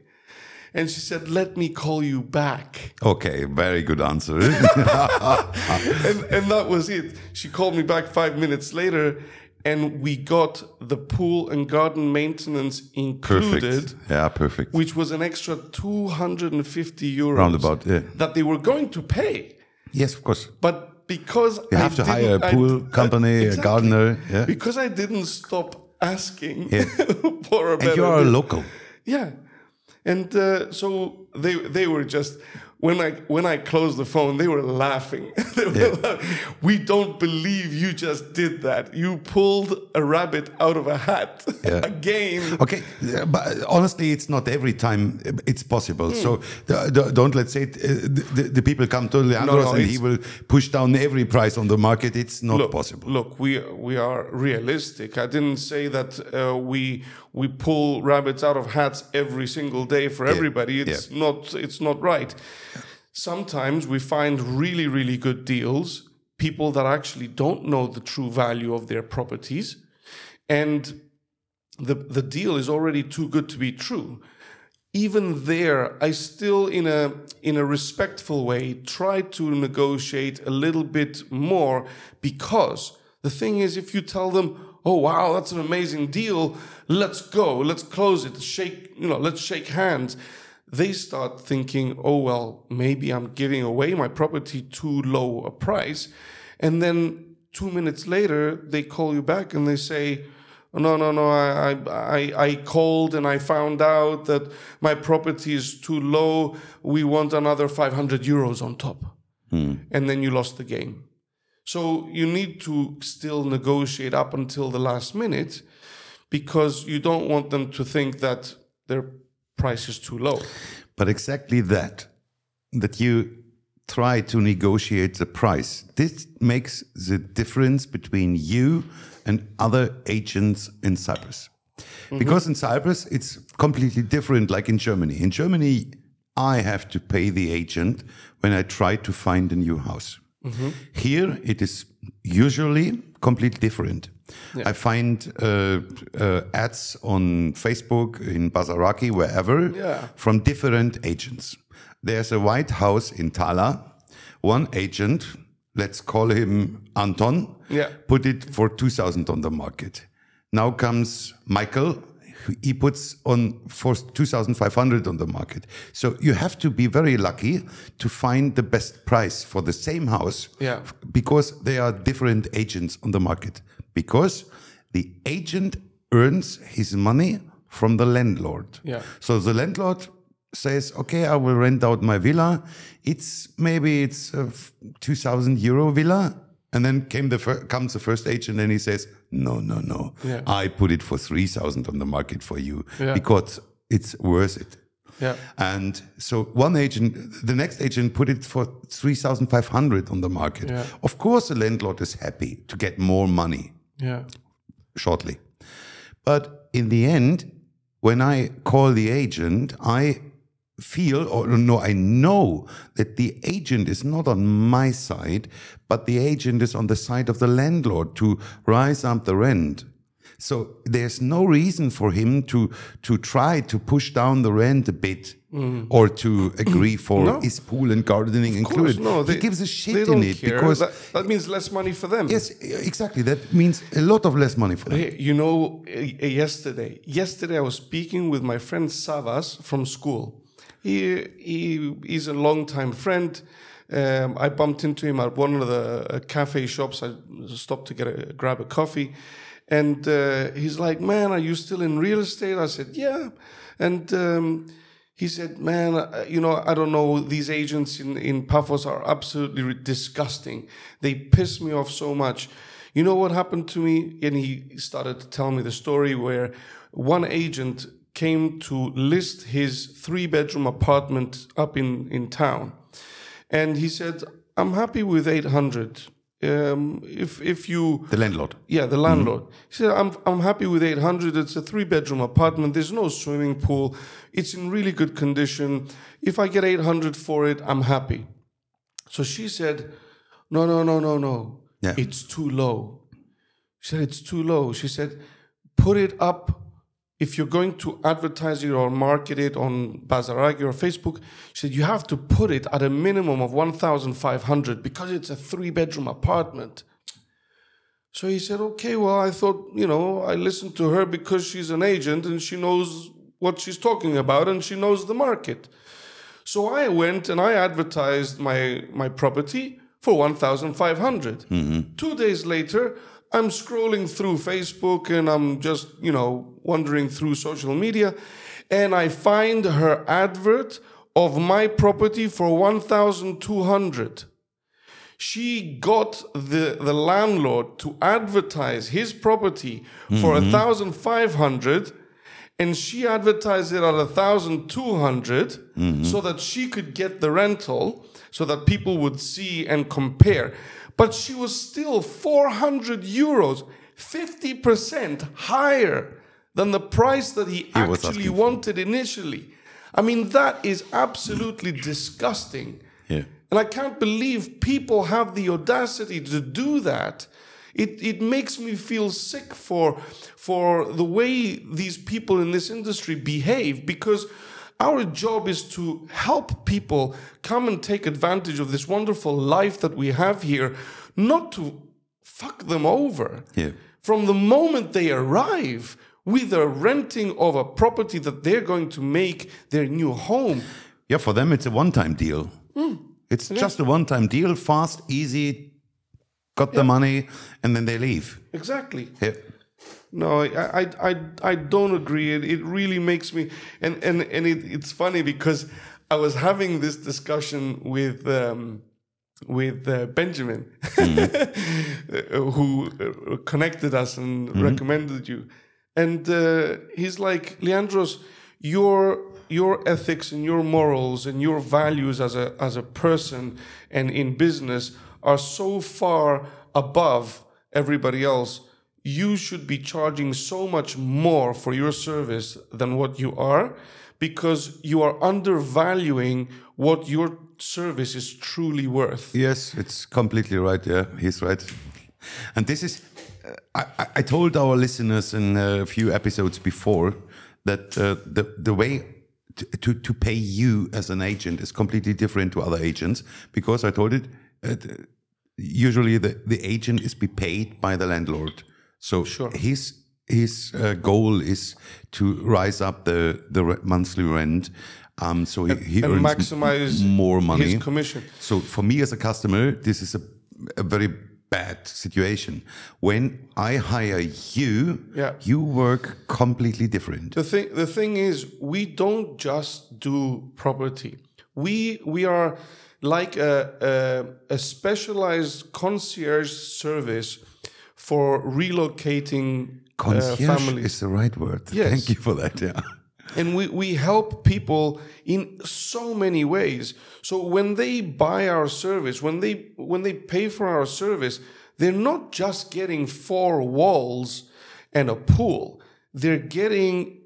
Speaker 2: And she said, Let me call you back.
Speaker 1: Okay, very good answer.
Speaker 2: and, and that was it. She called me back five minutes later, and we got the pool and garden maintenance included,
Speaker 1: perfect. Yeah, perfect.
Speaker 2: which was an extra 250 euros
Speaker 1: Roundabout, yeah.
Speaker 2: that they were going to pay.
Speaker 1: Yes, of course.
Speaker 2: But because
Speaker 1: You have to hire a pool company, a gardener. Yeah.
Speaker 2: because I didn't stop asking
Speaker 1: Yeah.
Speaker 2: for a better
Speaker 1: And you are a local.
Speaker 2: Yeah, and uh, so they they were just when I when I closed the phone, they were laughing. They were like, we don't believe you just did that. You pulled a rabbit out of a hat
Speaker 1: Yeah.
Speaker 2: again.
Speaker 1: Okay, yeah, but honestly, it's not every time it's possible. So the, the, don't let's say it, uh, the, the- people come to Leandros
Speaker 2: no,
Speaker 1: and he will push down every price on the market. It's not
Speaker 2: Look,
Speaker 1: possible.
Speaker 2: look, we we are realistic. I didn't say that uh, we we pull rabbits out of hats every single day for everybody. It's not it's not right. Sometimes we find really really good deals. People that actually don't know the true value of their properties, and the the deal is already too good to be true even there i still in a in a respectful way try to negotiate a little bit more because the thing is if you tell them oh wow that's an amazing deal let's go let's close it shake you know let's shake hands they start thinking oh well maybe i'm giving away my property too low a price and then 2 minutes later they call you back and they say no, no, no. I, I, I- I called and I found out that my property is too low. We want another 500 euros on top. Hmm. And then you lost the game. So you need to still negotiate up until the last minute because you don't want them to think that their price is too low.
Speaker 1: But exactly that, that you try to negotiate the price. This makes the difference between you and other agents in Cyprus. Mm-hmm. Because in Cyprus, it's completely different, like in Germany. In Germany, I have to pay the agent when I try to find a new house. Here, it is usually completely different. I find uh, uh, ads on Facebook, in Bazaraki, wherever,
Speaker 2: Yeah.
Speaker 1: from different agents. There's a white house in Tala. One agent, let's call him Anton,
Speaker 2: Yeah.
Speaker 1: put it for 2000 on the market. Now comes Michael. He puts on for 2500 on the market. So you have to be very lucky to find the best price for the same house
Speaker 2: Yeah.
Speaker 1: because there are different agents on the market. Because the agent earns his money from the landlord.
Speaker 2: Yeah.
Speaker 1: So the landlord says, "Okay, I will rent out my villa. It's maybe it's a 2,000 euro villa." And then came the fir- comes the first agent and he says, "No, no, no.
Speaker 2: Yeah.
Speaker 1: I put it for 3,000 on the market for you
Speaker 2: Yeah.
Speaker 1: because it's worth it."
Speaker 2: Yeah.
Speaker 1: And so one agent, the next agent put it for 3,500 on the market.
Speaker 2: Yeah.
Speaker 1: Of course, the landlord is happy to get more money
Speaker 2: Yeah.
Speaker 1: shortly. But in the end, when I call the agent, I feel, or no, I know that the agent is not on my side, but the agent is on the side of the landlord to rise up the rent. So there's no reason for him to to try to push down the rent a bit or to agree for
Speaker 2: No.
Speaker 1: his pool and gardening
Speaker 2: Of course,
Speaker 1: included.
Speaker 2: no,
Speaker 1: he gives a shit
Speaker 2: they
Speaker 1: in it
Speaker 2: care.
Speaker 1: because
Speaker 2: that, that means less money for them.
Speaker 1: yes, exactly. That means a lot of less money for them.
Speaker 2: You know, uh, yesterday, yesterday I was speaking with my friend Savas from school. He he is a longtime friend. Um, I bumped into him at one of the uh, cafe shops. I stopped to get a grab a coffee, and uh, he's like, "Man, are you still in real estate?" I said, "Yeah," and. Um, he said, "Man, uh, you know, I don't know. These agents in in Paphos are absolutely disgusting. They piss me off so much. You know what happened to me?" And he started to tell me the story where one agent came to list his three bedroom apartment up in in town, and he said, "I'm happy with 800. Um, if if you
Speaker 1: The landlord.
Speaker 2: yeah, the landlord. He said, I'm, I'm happy with 800. It's a three bedroom apartment. There's no swimming pool. It's in really good condition. If I get 800 for it, I'm happy. So she said, No, no, no, no, no.
Speaker 1: Yeah.
Speaker 2: It's too low. She said, It's too low. She said, Put it up if you're going to advertise it or market it on Bazaraki or Facebook, she said you have to put it at a minimum of 1,500 because it's a three bedroom apartment. So he said, okay, well, I thought, you know, I listened to her because she's an agent and she knows what she's talking about and she knows the market. So I went and I advertised my, my property for 1,500. Mm-hmm. Two days later, I'm scrolling through Facebook and I'm just, you know, wandering through social media and I find her advert of my property for 1,200 she got the, the landlord to advertise his property for mm-hmm. a thousand five hundred and she advertised it at a thousand two hundred mm-hmm. so that she could get the rental so that people would see and compare but she was still 400 euros 50% higher than the price that he,
Speaker 1: was
Speaker 2: actually wanted initially i mean that is absolutely disgusting
Speaker 1: Yeah.
Speaker 2: and I can't believe people have the audacity to do that. It, it makes me feel sick for, for the way these people in this industry behave because our job is to help people come and take advantage of this wonderful life that we have here, not to fuck them over.
Speaker 1: Yeah.
Speaker 2: From the moment they arrive with a renting of a property that they're going to make their new home,
Speaker 1: Yeah, for them it's a one-time deal. Mm. It's just a one-time deal, fast, easy, got the money, and then they leave.
Speaker 2: exactly.
Speaker 1: Yeah.
Speaker 2: No, I, I, I, I don't agree. It, it really makes me, and and and it, it's funny because I was having this discussion with um, with uh, Benjamin, who uh, connected us and recommended you, and uh, he's like, Leandros, your your ethics and your morals and your values as a as a person and in business are so far above everybody else you should be charging so much more for your service than what you are because you are undervaluing what your service is truly worth.
Speaker 1: Yes, it's completely right. Yeah, he's right. And this is, uh, I, I- told our listeners in a few episodes before that uh, the the way to, to to pay you as an agent is completely different to other agents because I told it. Uh, usually, the the agent is be paid by the landlord. So his his uh, goal is to rise up the the monthly rent. Um, so he, he
Speaker 2: and
Speaker 1: earns
Speaker 2: maximize
Speaker 1: more money.
Speaker 2: his commission.
Speaker 1: So for me as a customer, this is a, a very bad situation. When I hire you,
Speaker 2: Yeah.
Speaker 1: you work completely different.
Speaker 2: The thing, the thing is, we don't just do property. We we are like a a, a specialized concierge service for relocating uh, families.
Speaker 1: is the right word.
Speaker 2: Yes.
Speaker 1: Thank you for that. Yeah.
Speaker 2: and we, we help people in so many ways so when they buy our service when they when they pay for our service they're not just getting four walls and a pool they're getting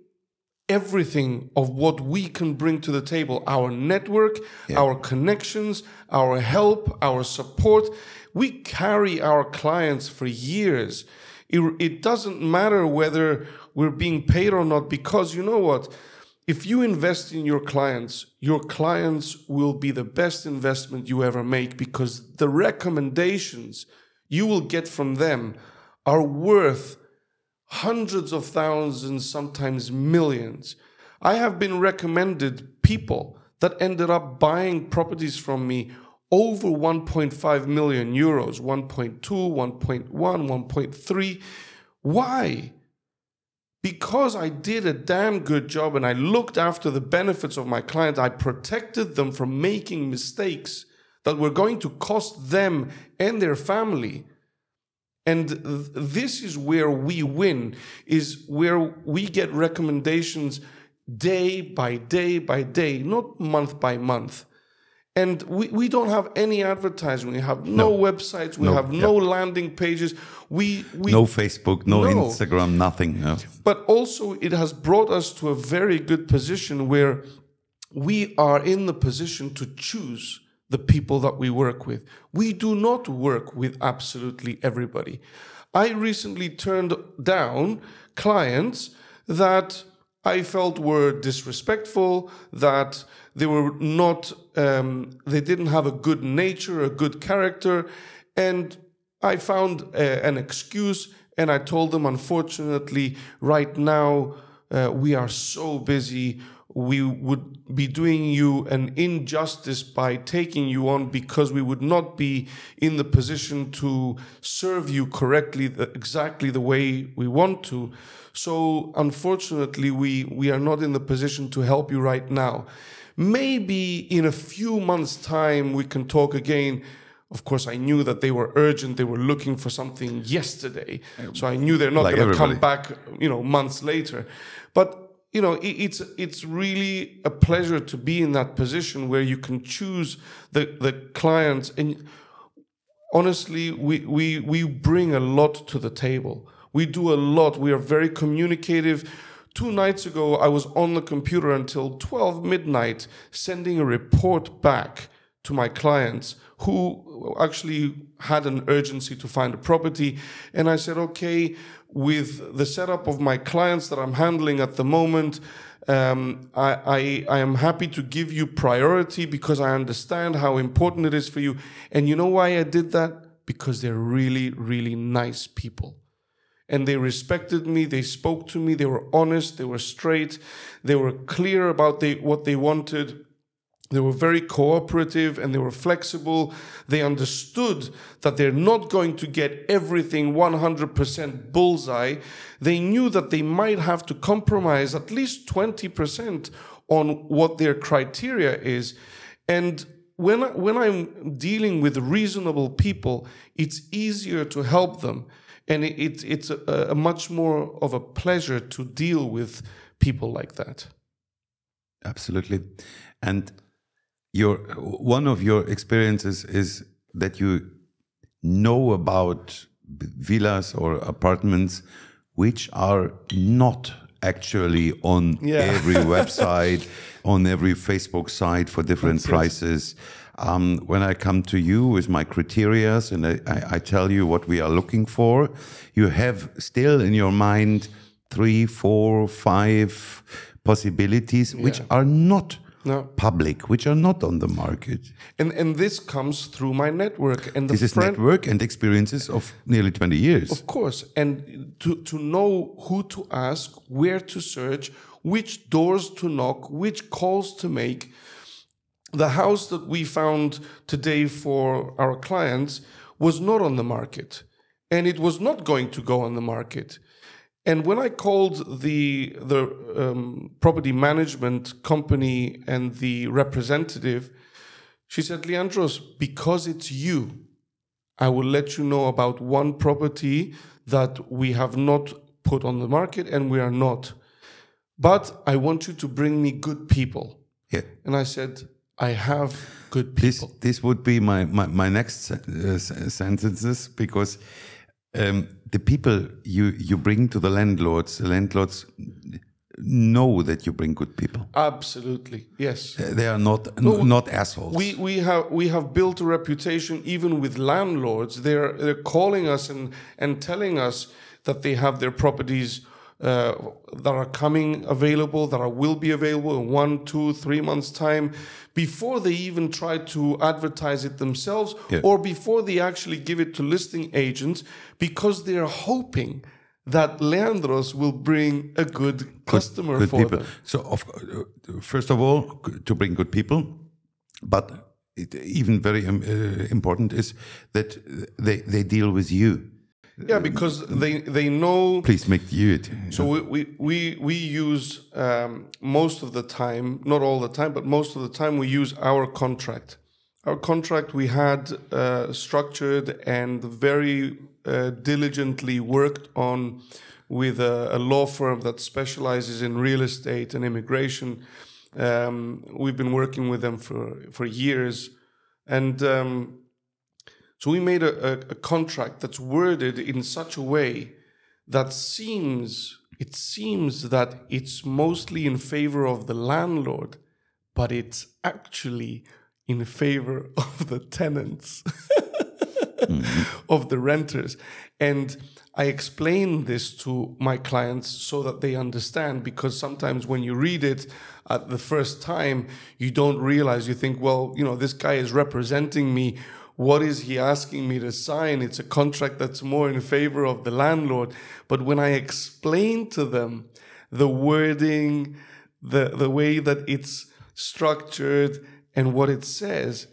Speaker 2: everything of what we can bring to the table our network our connections our help our support we carry our clients for years it, it doesn't matter whether we're being paid or not because you know what if you invest in your clients your clients will be the best investment you ever make because the recommendations you will get from them are worth hundreds of thousands, sometimes millions. I have been recommended people that ended up buying properties from me over 1.5 million euros, 1.2, 1.1, 1.3. Why? Because I did a damn good job and I looked after the benefits of my clients. I protected them from making mistakes that were going to cost them and their family. And th- this is where we win, is where we get recommendations day by day by day, not month by month. And we, we don't have any advertising. We have no, websites. We
Speaker 1: No,
Speaker 2: have no landing pages. We, we
Speaker 1: No Facebook, no,
Speaker 2: No.
Speaker 1: Instagram, nothing.
Speaker 2: but also it has brought us to a very good position where we are in the position to choose the people that we work with. We do not work with absolutely everybody. I recently turned down clients that I felt were disrespectful, that they were not, um, they didn't have a good nature, a good character. And I found a, an excuse and I told them, unfortunately, right now uh, we are so busy. We would be doing you an injustice by taking you on because we would not be in the position to serve you correctly, the, exactly the way we want to. So, unfortunately, we, we are not in the position to help you right now. Maybe in a few months' time, we can talk again of course, I knew that they were urgent. They were looking for something yesterday. So I knew they're not
Speaker 1: Like
Speaker 2: going to come back, you know, months later. But you know, it, it's it's really a pleasure to be in that position where you can choose the the clients. And honestly, we we we bring a lot to the table. We do a lot. We are very communicative. Two nights ago, I was on the computer until 12 midnight sending a report back to my clients who actually had an urgency to find a property. And I said, okay, with the setup of my clients that I'm handling at the moment, um, I, I, I am happy to give you priority because I understand how important it is for you. And you know why I did that? Because they're really, really nice people and they respected me they spoke to me they were honest they were straight they were clear about what they wanted. They were very cooperative and they were flexible. They understood that they're not going to get everything 100% bullseye. They knew that they might have to compromise at least 20% on what their criteria is. And when, when i'm dealing with reasonable people it's easier to help them and it, it, it's a, a much more of a pleasure to deal with people like that.
Speaker 1: Absolutely. And your one of your experiences is that you know about villas or apartments which are not actually on
Speaker 2: Yeah.
Speaker 1: every website, on every Facebook site for different prices. Um, when I come to you with my criterias and I, I, tell you what we are looking for, you have still in your mind three, four, five possibilities which are not
Speaker 2: No.
Speaker 1: public, which are not on the market.
Speaker 2: And, and this comes through my network and the
Speaker 1: This is network and experiences of nearly 20 years.
Speaker 2: Of course, and to, to know who to ask, where to search, which doors to knock, which calls to make. The house that we found today for our clients was not on the market, and it was not going to go on the market. And when I called the the um, property management company and the representative, she said, "Leandros, because it's you, I will let you know about one property that we have not put on the market and we are not. But I want you to bring me good people.
Speaker 1: Yeah.
Speaker 2: And I said, I have good
Speaker 1: This,
Speaker 2: people.
Speaker 1: this would be my, my, my next uh, sentences because um, the people you, you bring to the landlords, the landlords know that you bring good people.
Speaker 2: Absolutely. Yes.
Speaker 1: They are not n- not assholes.
Speaker 2: We, we have we have built a reputation even with landlords. They're they're calling us and, and telling us that they have their properties uh, that are coming available, that are will be available in one, two, three months time, before they even try to advertise it themselves,
Speaker 1: Yeah.
Speaker 2: or before they actually give it to listing agents, because they are hoping that Leandros will bring a good customer
Speaker 1: good
Speaker 2: for
Speaker 1: people.
Speaker 2: them.
Speaker 1: So, of, uh, first of all, to bring good people, but it, even very um, uh, important is that they, they deal with you.
Speaker 2: Yeah, because they they know
Speaker 1: Please make you it.
Speaker 2: So we we we, we use um, most of the time, not all the time, but most of the time we use our contract. Our contract we had uh, structured and very uh, diligently worked on with a, a law firm that specializes in real estate and immigration. Um, we've been working with them for for years, and. Um, so we made a, a, a contract that's worded in such a way that seems it seems that it's mostly in favor of the landlord, but it's actually in favor of the tenants. Mm-hmm. of the renters. And I explain this to my clients so that they understand because sometimes when you read it at the first time, you don't realize, you think, well, you know, this guy is representing me. What is he asking me to sign? It's a contract that's more in favor of the landlord. But when I explain to them the wording, the, the way that it's structured, and what it says,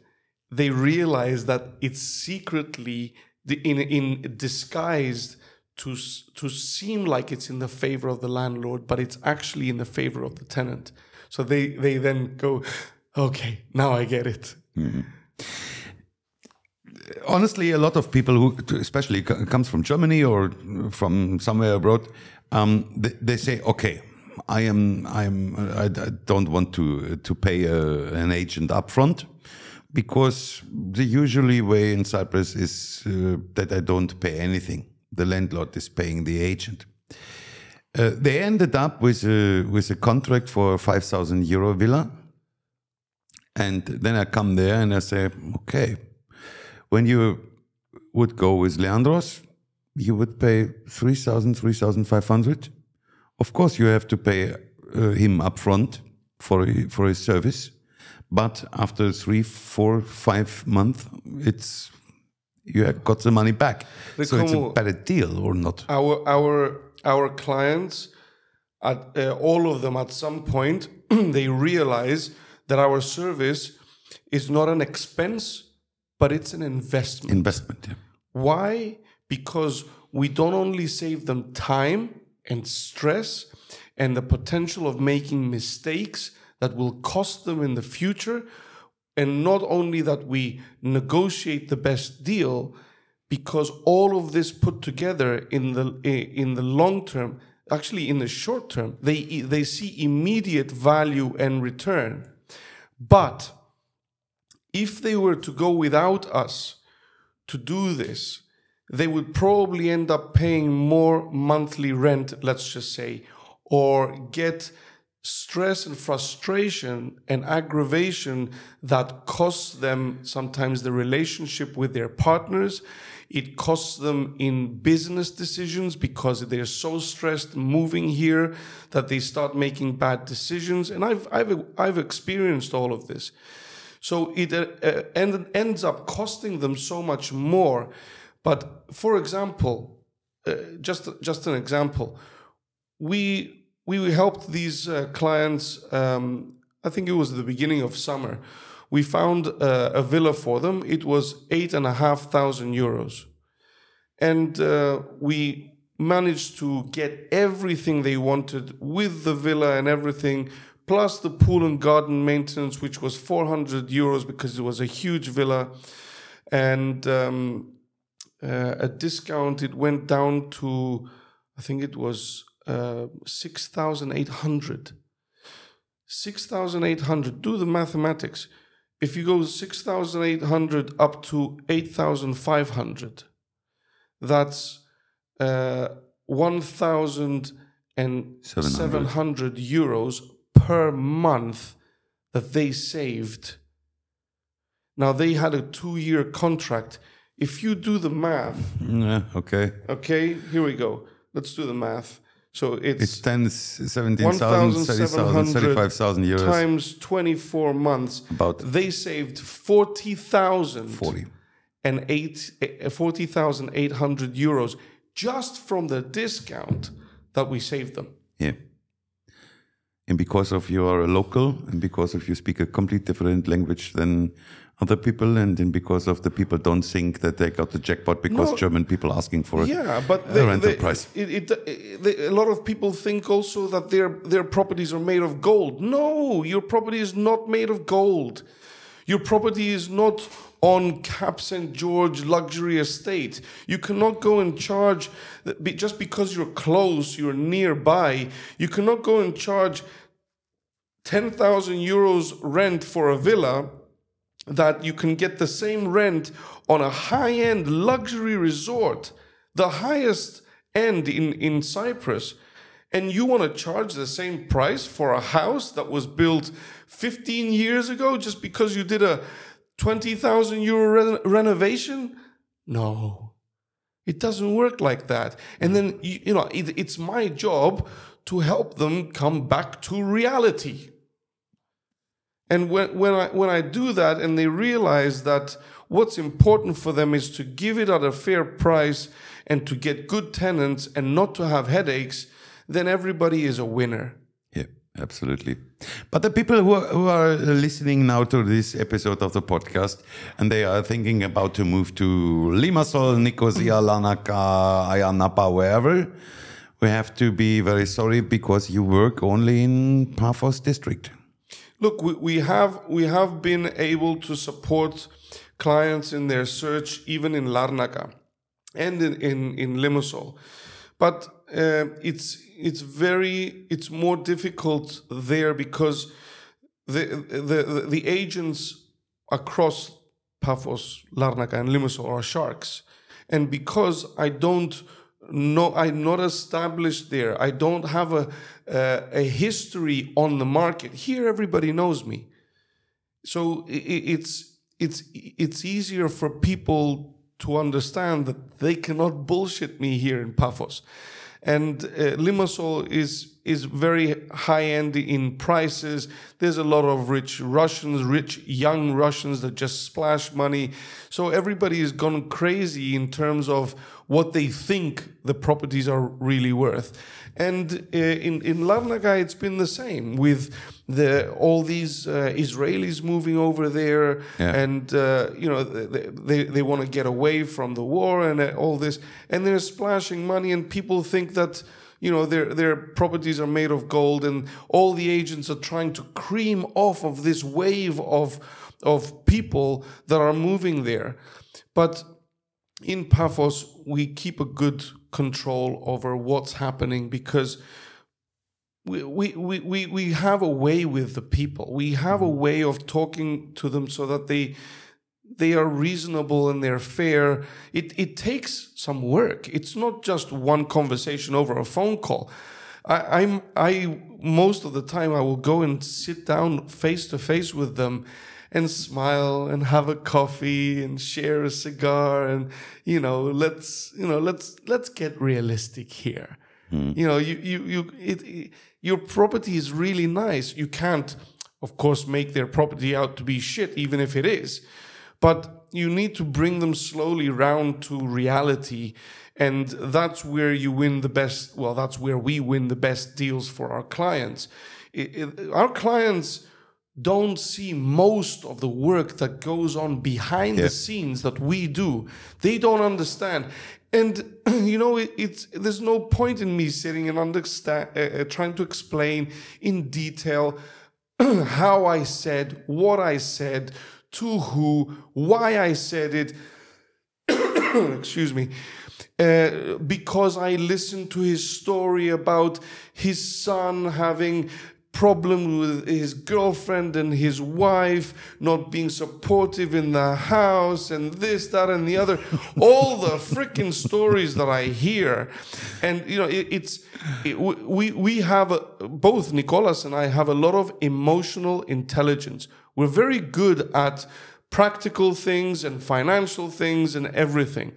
Speaker 2: they realize that it's secretly in, in disguised to, to seem like it's in the favor of the landlord, but it's actually in the favor of the tenant. So they, they then go, okay, now I get it. Mm-hmm.
Speaker 1: Honestly, a lot of people who, especially comes from Germany or from somewhere abroad, um, they, they, say, okay, I am, I am, I, I don't want to to pay a, an agent upfront because the usually way in Cyprus is uh, that I don't pay anything. The landlord is paying the agent. Uh, they ended up with a, with a contract for a 5,000 euro villa. And then I come there and I say, okay, when you would go with Leandros, you would pay 3,000, 3,500. Of course, you have to pay uh, him upfront for, for his service. But after three, four, five months, it's you have got the money back. so it's a better deal or not?
Speaker 2: Our our our clients, at uh, all of them, at some point, they realize that our service is not an expense, but it's an investment.
Speaker 1: Investment. Yeah.
Speaker 2: Why? Because we don't only save them time and stress and the potential of making mistakes that will cost them in the future, and not only that we negotiate the best deal, because all of this put together in the in the long term, actually in the short term, they they see immediate value and return. But if they were to go without us to do this, they would probably end up paying more monthly rent, let's just say, or get stress and frustration and aggravation that costs them sometimes the relationship with their partners. It costs them in business decisions because they're so stressed moving here that they start making bad decisions. And I've, I've, I've experienced all of this. So it uh, uh end, ends up costing them so much more. But for example, uh, just, just an example, we we helped these uh, clients. Um, I think it was the beginning of summer. We found uh, a villa for them. It was eight and a half thousand euros, and uh, we managed to get everything they wanted with the villa and everything, plus the pool and garden maintenance, which was 400 euros because it was a huge villa, and um, uh, a discount. It went down to, I think it was uh, 6,800. 6,800. Do the mathematics. If you go 6,800 up to 8,500, that's uh, 1,700 euros per month that they saved. Now, they had a two year contract. If you do the math.
Speaker 1: Yeah, okay.
Speaker 2: Okay, here we go. Let's do the math. So it's,
Speaker 1: it's 10, 17,000, 30,000, 35,000 euros.
Speaker 2: Times 24 months.
Speaker 1: About.
Speaker 2: They saved 40,000.
Speaker 1: 40.
Speaker 2: And eight, eh, 40,800 euros just from the discount that we saved them.
Speaker 1: Yeah. And because of your local and because of you speak a complete different language than other people, and then because of the people don't think that they got the jackpot because no, German people asking for it
Speaker 2: yeah, but
Speaker 1: a rental they, price.
Speaker 2: It, it, it, a lot of people think also that their their properties are made of gold. No, your property is not made of gold. Your property is not on Cap St. George luxury estate. You cannot go and charge, just because you're close, you're nearby, you cannot go and charge 10,000 euros rent for a villa that you can get the same rent on a high end luxury resort, the highest end in, in Cyprus, and you want to charge the same price for a house that was built 15 years ago just because you did a 20,000 euro re- renovation? No, it doesn't work like that. And then, you, you know, it, it's my job to help them come back to reality. And when, when, I, when I do that and they realize that what's important for them is to give it at a fair price and to get good tenants and not to have headaches, then everybody is a winner.
Speaker 1: Yeah, absolutely. But the people who are, who are listening now to this episode of the podcast and they are thinking about to move to Limassol, Nicosia, Larnaca, Ayia Napa, wherever, we have to be very sorry because you work only in Paphos district.
Speaker 2: Look, we, we have we have been able to support clients in their search, even in Larnaca and in in, in Limassol, but uh, it's it's very it's more difficult there because the the the, the agents across Paphos, Larnaca, and Limassol are sharks, and because I don't no i'm not established there i don't have a, a, a history on the market here everybody knows me so it's it's it's easier for people to understand that they cannot bullshit me here in paphos and uh, limassol is is very high end in prices. There's a lot of rich Russians, rich young Russians that just splash money. So everybody is gone crazy in terms of what they think the properties are really worth. And uh, in in Larnaca, it's been the same with the all these uh, Israelis moving over there, yeah. and uh, you know they they, they want to get away from the war and uh, all this, and they're splashing money, and people think that you know their their properties are made of gold and all the agents are trying to cream off of this wave of of people that are moving there but in Paphos we keep a good control over what's happening because we, we, we, we have a way with the people. We have a way of talking to them so that they they are reasonable and they're fair. It, it takes some work. It's not just one conversation over a phone call. I, I'm I most of the time I will go and sit down face to face with them and smile and have a coffee and share a cigar and you know let's you know let's let's get realistic here. Mm. You know you you you it, it, your property is really nice. You can't of course make their property out to be shit even if it is but you need to bring them slowly round to reality and that's where you win the best well that's where we win the best deals for our clients it, our clients don't see most of the work that goes on behind yeah. the scenes that we do they don't understand and you know it, it's there's no point in me sitting and understand uh, uh, trying to explain in detail how i said what i said to who, why I said it. Excuse me. Uh, because I listened to his story about his son having problem with his girlfriend and his wife not being supportive in the house and this that and the other. All the freaking stories that i hear. And you know it, it's it, we we have a, both nicolas and i have a lot of emotional intelligence. We're very good at practical things and financial things and everything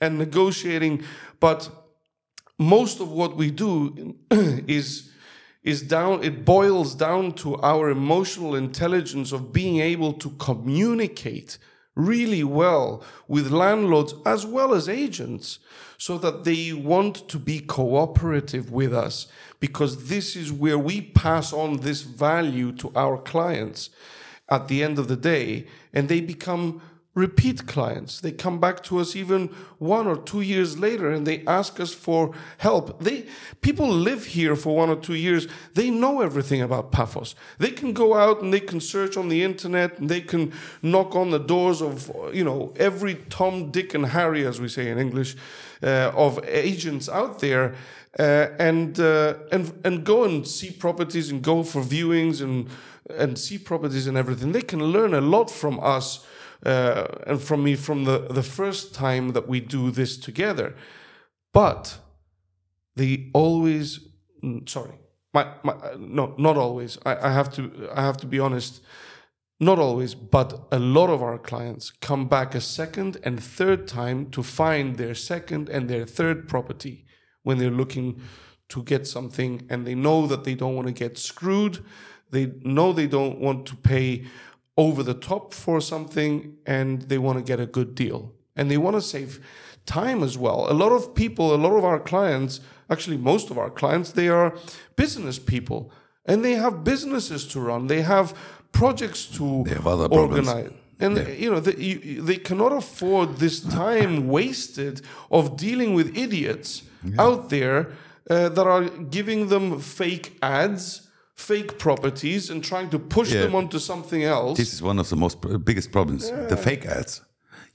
Speaker 2: and negotiating. But most of what we do is is down it boils down to our emotional intelligence of being able to communicate really well with landlords as well as agents so that they want to be cooperative with us because this is where we pass on this value to our clients at the end of the day and they become repeat clients. They come back to us even one or two years later and they ask us for help. They people live here for one or two years. They know everything about Paphos. They can go out and they can search on the internet and they can knock on the doors of you know every Tom, Dick, and Harry, as we say in English, uh, of agents out there. Uh, and uh, and and go and see properties and go for viewings and and see properties and everything, they can learn a lot from us uh, and from me from the, the first time that we do this together. But they always, mm, sorry, my, my, no, not always. I, I have to, I have to be honest. not always, but a lot of our clients come back a second and third time to find their second and their third property when they're looking to get something and they know that they don't want to get screwed. They know they don't want to pay over the top for something and they want to get a good deal. And they want to save time as well. A lot of people, a lot of our clients, actually most of our clients, they are business people and they have businesses to run. They have projects to
Speaker 1: They have other problems.
Speaker 2: organize. And you know, the, you, they cannot afford this time wasted of dealing with idiots out there uh, that are giving them fake ads, fake properties, and trying to push
Speaker 1: Yeah.
Speaker 2: them onto something else.
Speaker 1: This is one of the most biggest problems: the fake ads.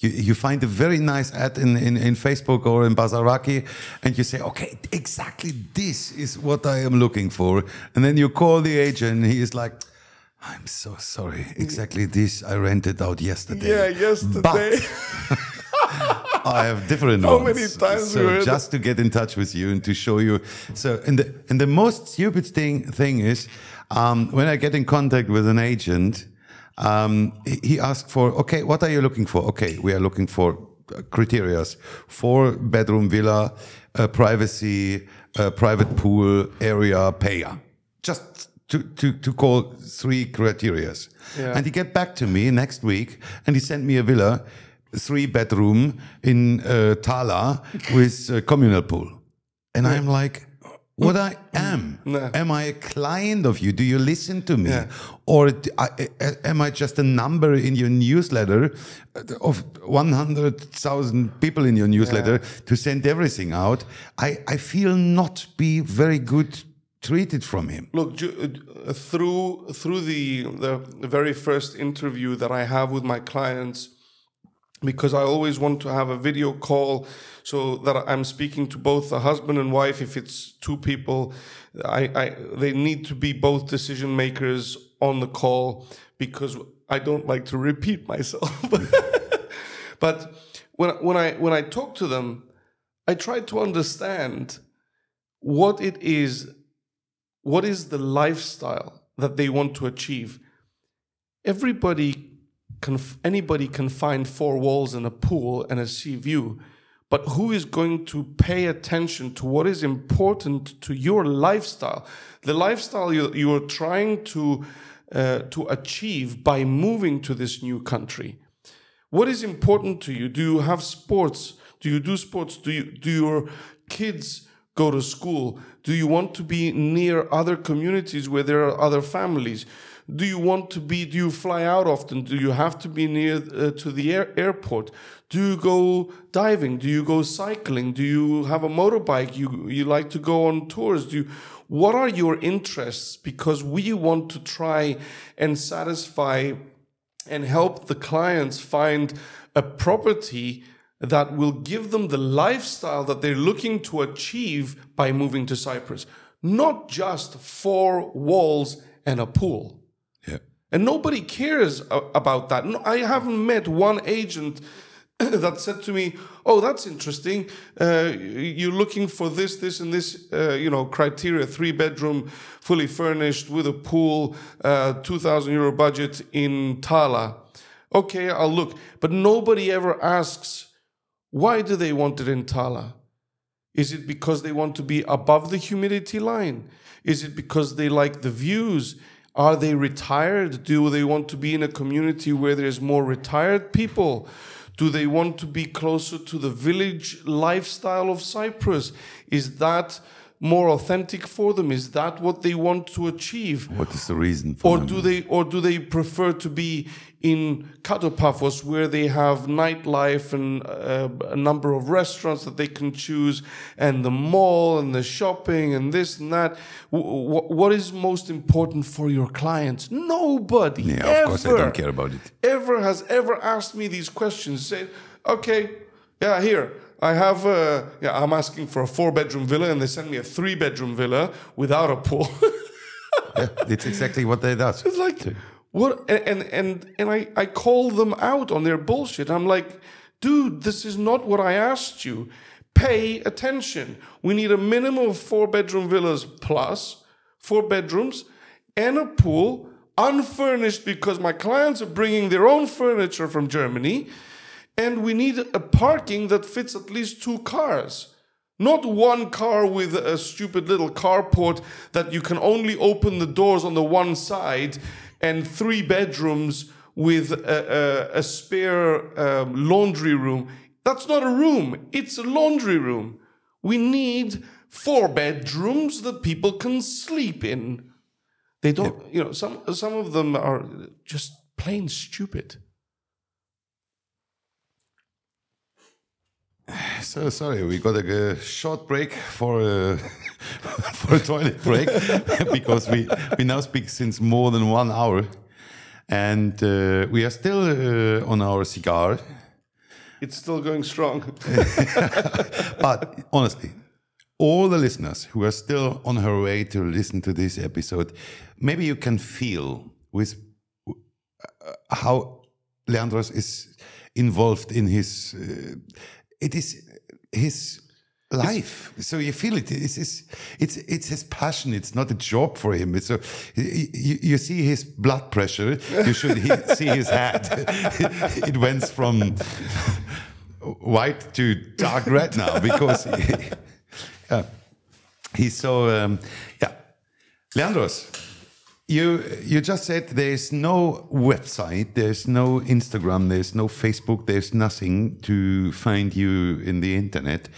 Speaker 1: You, you find a very nice ad in, in, in Facebook or in Bazaraki, and you say, "Okay, exactly this is what I am looking for." And then you call the agent, and he is like, "I'm so sorry. Exactly this I rented out yesterday."
Speaker 2: yeah, yesterday.
Speaker 1: But I have different
Speaker 2: How
Speaker 1: ones.
Speaker 2: many times
Speaker 1: so
Speaker 2: we heard
Speaker 1: just to get in touch with you and to show you. So and the and the most stupid thing thing is um, when I get in contact with an agent, um, he, asks for okay, what are you looking for? Okay, we are looking for uh, criterias: four bedroom villa, uh, privacy, uh, private pool, area, Peyia. Just to, to, to call three criterias.
Speaker 2: Yeah.
Speaker 1: And he get back to me next week and he sent me a villa, three bedroom in uh, Tala with a communal pool. And I'm like, what I am?
Speaker 2: No.
Speaker 1: Am I a client of you? Do you listen to me?
Speaker 2: Yeah.
Speaker 1: Or d- I- I- am I just a number in your newsletter of 100,000 people in your newsletter to send everything out? I, I feel not be very good treated from him.
Speaker 2: Look, uh, through through the the very first interview that I have with my clients, because I always want to have a video call so that I'm speaking to both the husband and wife. If it's two people, I, I they need to be both decision makers on the call because I don't like to repeat myself. but when when I when I talk to them, I try to understand what it is what is the lifestyle that they want to achieve everybody can anybody can find four walls and a pool and a sea view. But who is going to pay attention to what is important to your lifestyle? The lifestyle you, you are trying to uh, to achieve by moving to this new country. What is important to you? Do you have sports? Do you do sports? Do you do your kids go to school? Do you want to be near other communities where there are other families do you want to be do you fly out often? Do you have to be near uh, to the air, airport? Do you go diving? Do you go cycling? Do you have a motorbike? You you like to go on tours? Do you what are your interests? Because we want to try and satisfy and help the clients find a property that will give them the lifestyle that they're looking to achieve by moving to Cyprus. Not just four walls and a pool. And nobody cares about that. I haven't met one agent that said to me, "Oh, that's interesting. Uh, you're looking for this, this, and this, uh, you know, criteria: three bedroom, fully furnished with a pool, uh, two thousand euro budget in Tala." Okay, I'll look. But nobody ever asks, why do they want it in Tala? Is it because they want to be above the humidity line? Is it because they like the views? Are they retired? Do they want to be in a community where there's more retired people? Do they want to be closer to the village lifestyle of Cyprus? Is that more authentic for them? Is that what they want to achieve?
Speaker 1: What is the reason for
Speaker 2: Or
Speaker 1: them?
Speaker 2: do they or do they prefer to be in Katopaphos where they have nightlife and uh, a number of restaurants that they can choose and the mall and the shopping and this and that w- what is most important for your clients nobody
Speaker 1: yeah, of course I don't care about it.
Speaker 2: ever has ever asked me these questions say okay yeah here I have uh, yeah I'm asking for a four bedroom villa and they send me a three bedroom villa without a pool
Speaker 1: Yeah, it's exactly what they does.
Speaker 2: It's like what and and and, I, I call them out on their bullshit. I'm like, dude, this is not what I asked you. Pay attention. We need a minimum of four bedroom villas plus four bedrooms and a pool unfurnished because my clients are bringing their own furniture from Germany, and we need a parking that fits at least two cars. Not one car with a stupid little carport that you can only open the doors on the one side, and three bedrooms with a, a, a spare um, laundry room. That's not a room, it's a laundry room. We need four bedrooms that people can sleep in. They don't, you know, some some of them are just plain stupid.
Speaker 1: So sorry, we got a, a short break for a, for a toilet break because we we now speak since more than one hour, and uh, we are still uh, on our cigar.
Speaker 2: It's still going strong.
Speaker 1: But honestly, all the listeners who are still on her way to listen to this episode, maybe you can feel with uh, how Leandros is involved in his. Uh, it is his life. so you feel it. It's his, it's it's his passion. It's not a job for him. It's so you, you see his blood pressure. You should he, see his hat. it went from white to dark red now because he, yeah, he's so um, yeah. Leandros, you you just said there's no website, there's no Instagram, there's no Facebook, there's nothing to find you in the internet.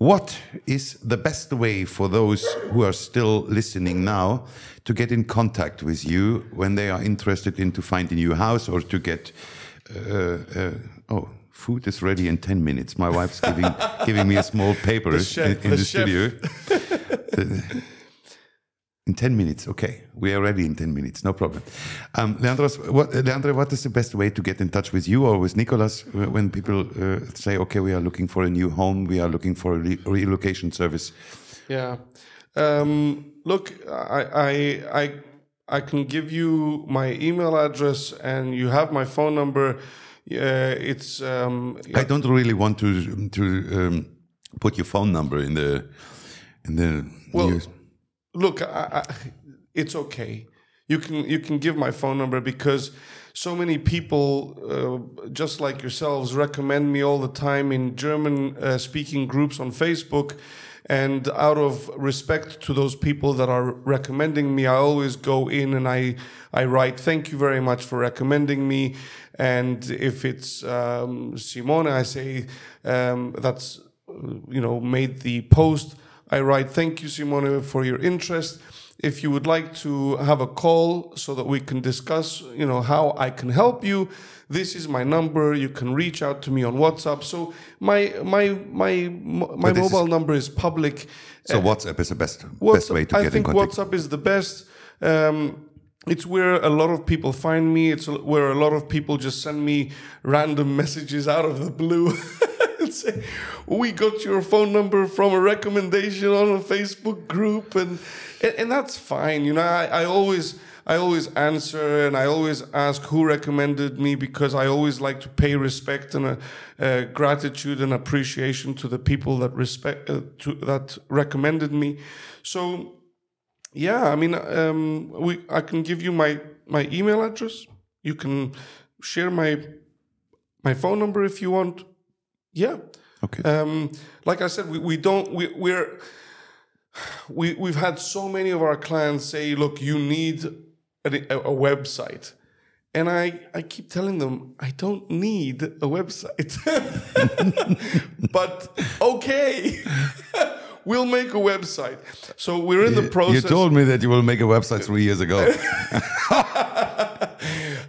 Speaker 1: What is the best way for those who are still listening now to get in contact with you when they are interested in to find a new house or to get uh, uh, oh food is ready in 10 minutes. My wife's giving giving me a small paper
Speaker 2: chef-
Speaker 1: in, in
Speaker 2: the
Speaker 1: the, studio in 10 minutes, okay. We are ready in 10 minutes, no problem. Um, Leandros, what, Leandro, what is the best way to get in touch with you or with Nicolas uh, when people uh, say, okay, we are looking for a new home, we are looking for a re- relocation service?
Speaker 2: Yeah. Um, look, I, I, I, I can give you my email address and you have my phone number. Uh, it's um,
Speaker 1: I don't really want to to um, put your phone number in the in the
Speaker 2: Well,
Speaker 1: news.
Speaker 2: Look, I, I, it's okay. You can you can give my phone number because so many people, uh, just like yourselves, recommend me all the time in German uh, speaking groups on Facebook. And out of respect to those people that are recommending me, I always go in and I I write thank you very much for recommending me. And if it's um, Simone, I say um, that's you know made the post. I write, thank you, Simone, for your interest. If you would like to have a call so that we can discuss, you know, how I can help you, this is my number. You can reach out to me on WhatsApp. So my my my my
Speaker 1: this is-
Speaker 2: mobile number is public.
Speaker 1: So WhatsApp is the best best way to
Speaker 2: I
Speaker 1: get in contact. I think.
Speaker 2: WhatsApp is the best. Um, it's where a lot of people find me. It's where a lot of people just send me random messages out of the blue. and say, "We got your phone number from a recommendation on a Facebook group," and and, and that's fine. You know, I, I always. I always answer and I always ask who recommended me because I always like to pay respect and uh, uh, gratitude and appreciation to the people that respect uh, to, that recommended me. So yeah, I mean, um, we I can give you my my email address. You can share my my phone number if you want. Yeah.
Speaker 1: Okay.
Speaker 2: Um, like I said, we, we don't we we're we we've had so many of our clients say, "Look, you need a, a, a website," and I I keep telling them I don't need a website, but okay. We'll make a website. So we're in the process.
Speaker 1: You told me that you will make a website three years ago.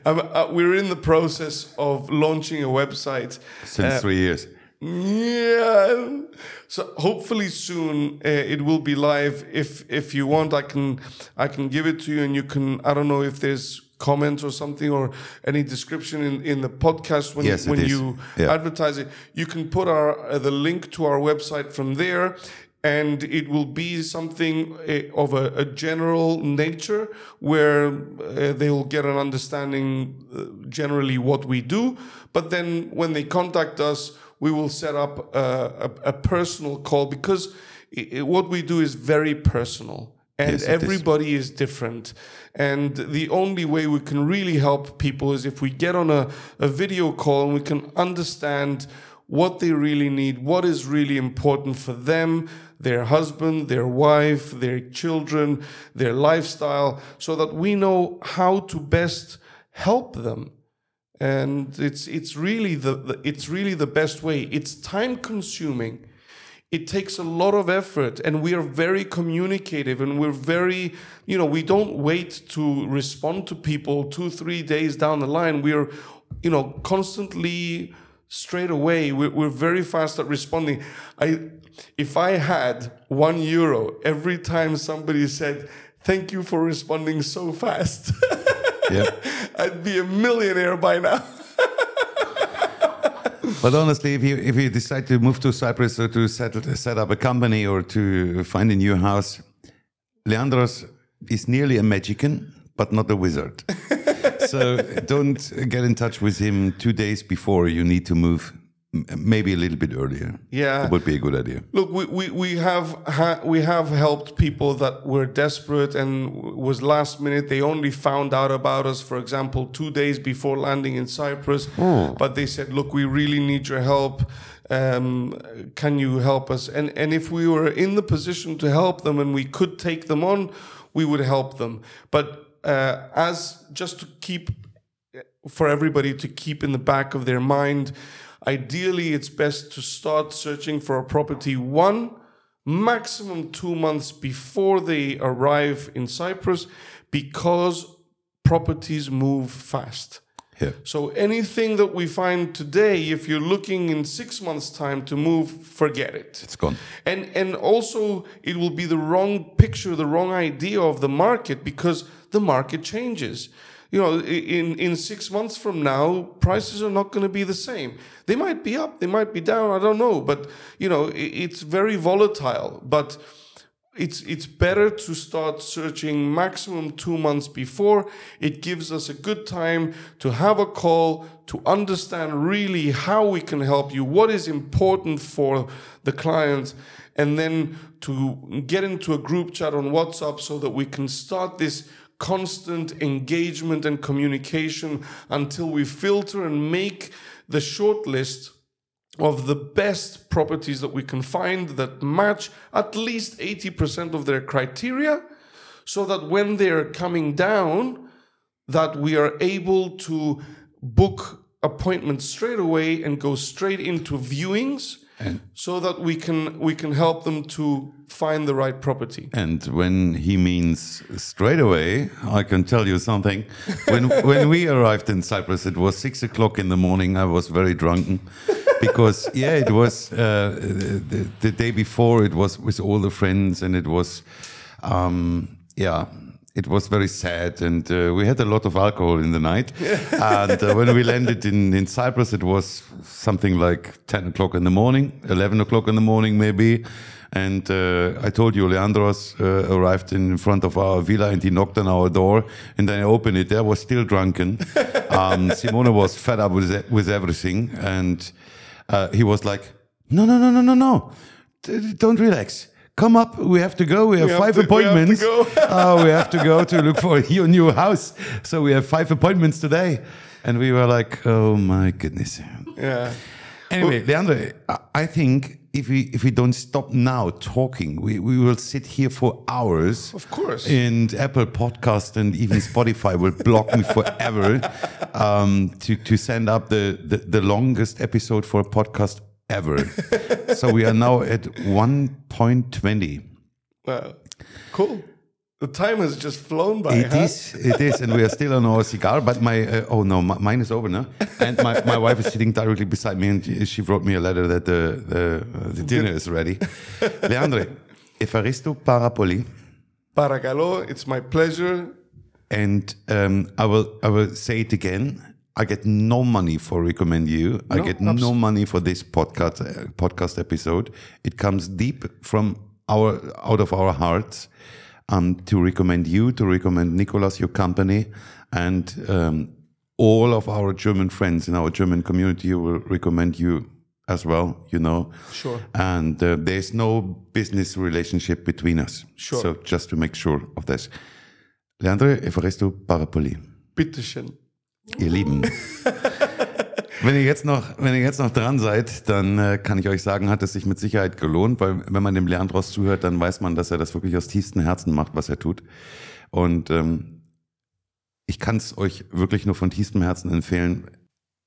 Speaker 2: Um, uh, we're in the process of launching a website.
Speaker 1: Since three years.
Speaker 2: Yeah. So hopefully soon uh, it will be live. If if you want, I can I can give it to you, and you can. I don't know if there's comments or something or any description in, in the podcast when
Speaker 1: Yes,
Speaker 2: when you
Speaker 1: Yeah.
Speaker 2: advertise it. You can put our uh, the link to our website from there. And it will be something uh, of a, a general nature where uh, they will get an understanding uh, generally what we do. But then when they contact us, we will set up a, a, a personal call because i i- what we do is very personal and
Speaker 1: Yes, it is.
Speaker 2: everybody is different. And the only way we can really help people is if we get on a, a video call and we can understand what they really need, what is really important for them, their husband, their wife, their children, their lifestyle, so that we know how to best help them. And it's it's really the, the it's really the best way. It's time consuming. It takes a lot of effort and we are very communicative and we're very you know we don't wait to respond to people two three days down the line. We're you know constantly straight away. We're, we're very fast at responding. I if i had one euro every time somebody said thank you for responding so fast
Speaker 1: Yeah.
Speaker 2: i'd be a millionaire by now
Speaker 1: But honestly, if you if you decide to move to Cyprus or to set set up a company or to find a new house, Leandros is nearly a magician, but not a wizard. so don't get in touch with him two days before you need to move. Maybe a little bit earlier.
Speaker 2: Yeah.
Speaker 1: that would be a good idea.
Speaker 2: Look, we, we, we have ha- we have helped people that were desperate and was last minute. They only found out about us, for example, two days before landing in Cyprus. But they said, "Look, we really need your help. Um, can you help us?" And and if we were in the position to help them and we could take them on, we would help them. But uh, as just to keep for everybody to keep in the back of their mind. Ideally, it's best to start searching for a property one, maximum two months before they arrive in Cyprus because properties move fast.
Speaker 1: Yeah.
Speaker 2: So anything that we find today, if you're looking in six months' time to move, forget it.
Speaker 1: It's gone.
Speaker 2: And and also it will be the wrong picture, the wrong idea of the market because the market changes. You know, in in six months from now, prices are not going to be the same. They might be up, they might be down. I don't know, but you know, i- it's very volatile. But it's it's better to start searching maximum two months before. It gives us a good time to have a call to understand really how we can help you, what is important for the clients, and then to get into a group chat on WhatsApp so that we can start this constant engagement and communication until we filter and make the short list of the best properties that we can find that match at least 80% of their criteria so that when they're coming down that we are able to book appointments straight away and go straight into viewings so that we can we can help them to find the right property
Speaker 1: And when he means straight away, I can tell you something. When when we arrived in Cyprus, it was six o'clock in the morning. I was very drunken because yeah, it was uh, the, the day before. It was with all the friends, and it was um, yeah. It was very sad, and uh, we had a lot of alcohol in the night. and uh, when we landed in, in Cyprus, it was something like 10 o'clock in the morning, 11 o'clock in the morning, maybe. And uh, I told you, Leandros uh, arrived in front of our villa and he knocked on our door. And then I opened it. I was still drunken. Um, Simona was fed up with, with everything. And uh, he was like, No, no, no, no, no, no. D- Don't relax. Come up. We have to go. We have
Speaker 2: have
Speaker 1: five
Speaker 2: to- we have
Speaker 1: appointments. oh, we have to go to look for your new house. So we have five appointments today. And we were like, Oh my goodness.
Speaker 2: yeah
Speaker 1: Anyway, Leandro, I- I think if we if we don't stop now talking, we, we will sit here for hours.
Speaker 2: Of course.
Speaker 1: And Apple Podcast and even Spotify will block me forever um, to to send up the, the the longest episode for a podcast ever. so we are now at one point twenty.
Speaker 2: Wow. Cool. The time has just flown by.
Speaker 1: It
Speaker 2: huh?
Speaker 1: is, it is, and we are still on our cigar. But my, uh, oh no, mi- mine is over now. And my, my wife is sitting directly beside me, and she- she wrote me a letter that the the, uh, the dinner is ready. Leandre, Evaristo Parapoli,
Speaker 2: Paragalo, it's my pleasure.
Speaker 1: and um, I will I will say it again. I get no money for recommend you. I get no money for this podcast uh, podcast episode. It comes deep from our out of our hearts um, to recommend you, to recommend Nicolas, your company, and um, all of our German friends in our German community will recommend you as well, you know.
Speaker 2: Sure.
Speaker 1: And uh, there's no business relationship between us.
Speaker 2: Sure.
Speaker 1: So just to make sure of this. Leandro Evaristo Parapoli.
Speaker 2: Bitteschön.
Speaker 1: Ihr Lieben. Wenn ihr jetzt noch, wenn ihr jetzt noch dran seid, dann äh, kann ich euch sagen, hat es sich mit Sicherheit gelohnt, weil wenn man dem Leandros zuhört, dann weiß man, dass er das wirklich aus tiefstem Herzen macht, was er tut. Und ähm, ich kann es euch wirklich nur von tiefstem Herzen empfehlen,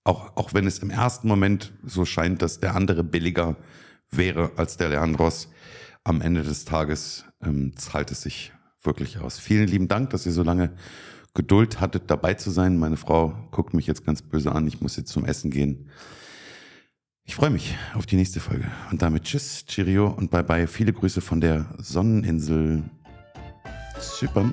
Speaker 1: auch, auch wenn es im ersten Moment so scheint, dass der andere billiger wäre als der Leandros, am Ende des Tages ähm, zahlt es sich wirklich aus. Vielen lieben Dank, dass ihr so lange Geduld hattet, dabei zu sein. Meine Frau guckt mich jetzt ganz böse an. Ich muss jetzt zum Essen gehen. Ich freue mich auf die nächste Folge. Und damit tschüss, Cheerio und bye bye. Viele Grüße von der Sonneninsel Zypern.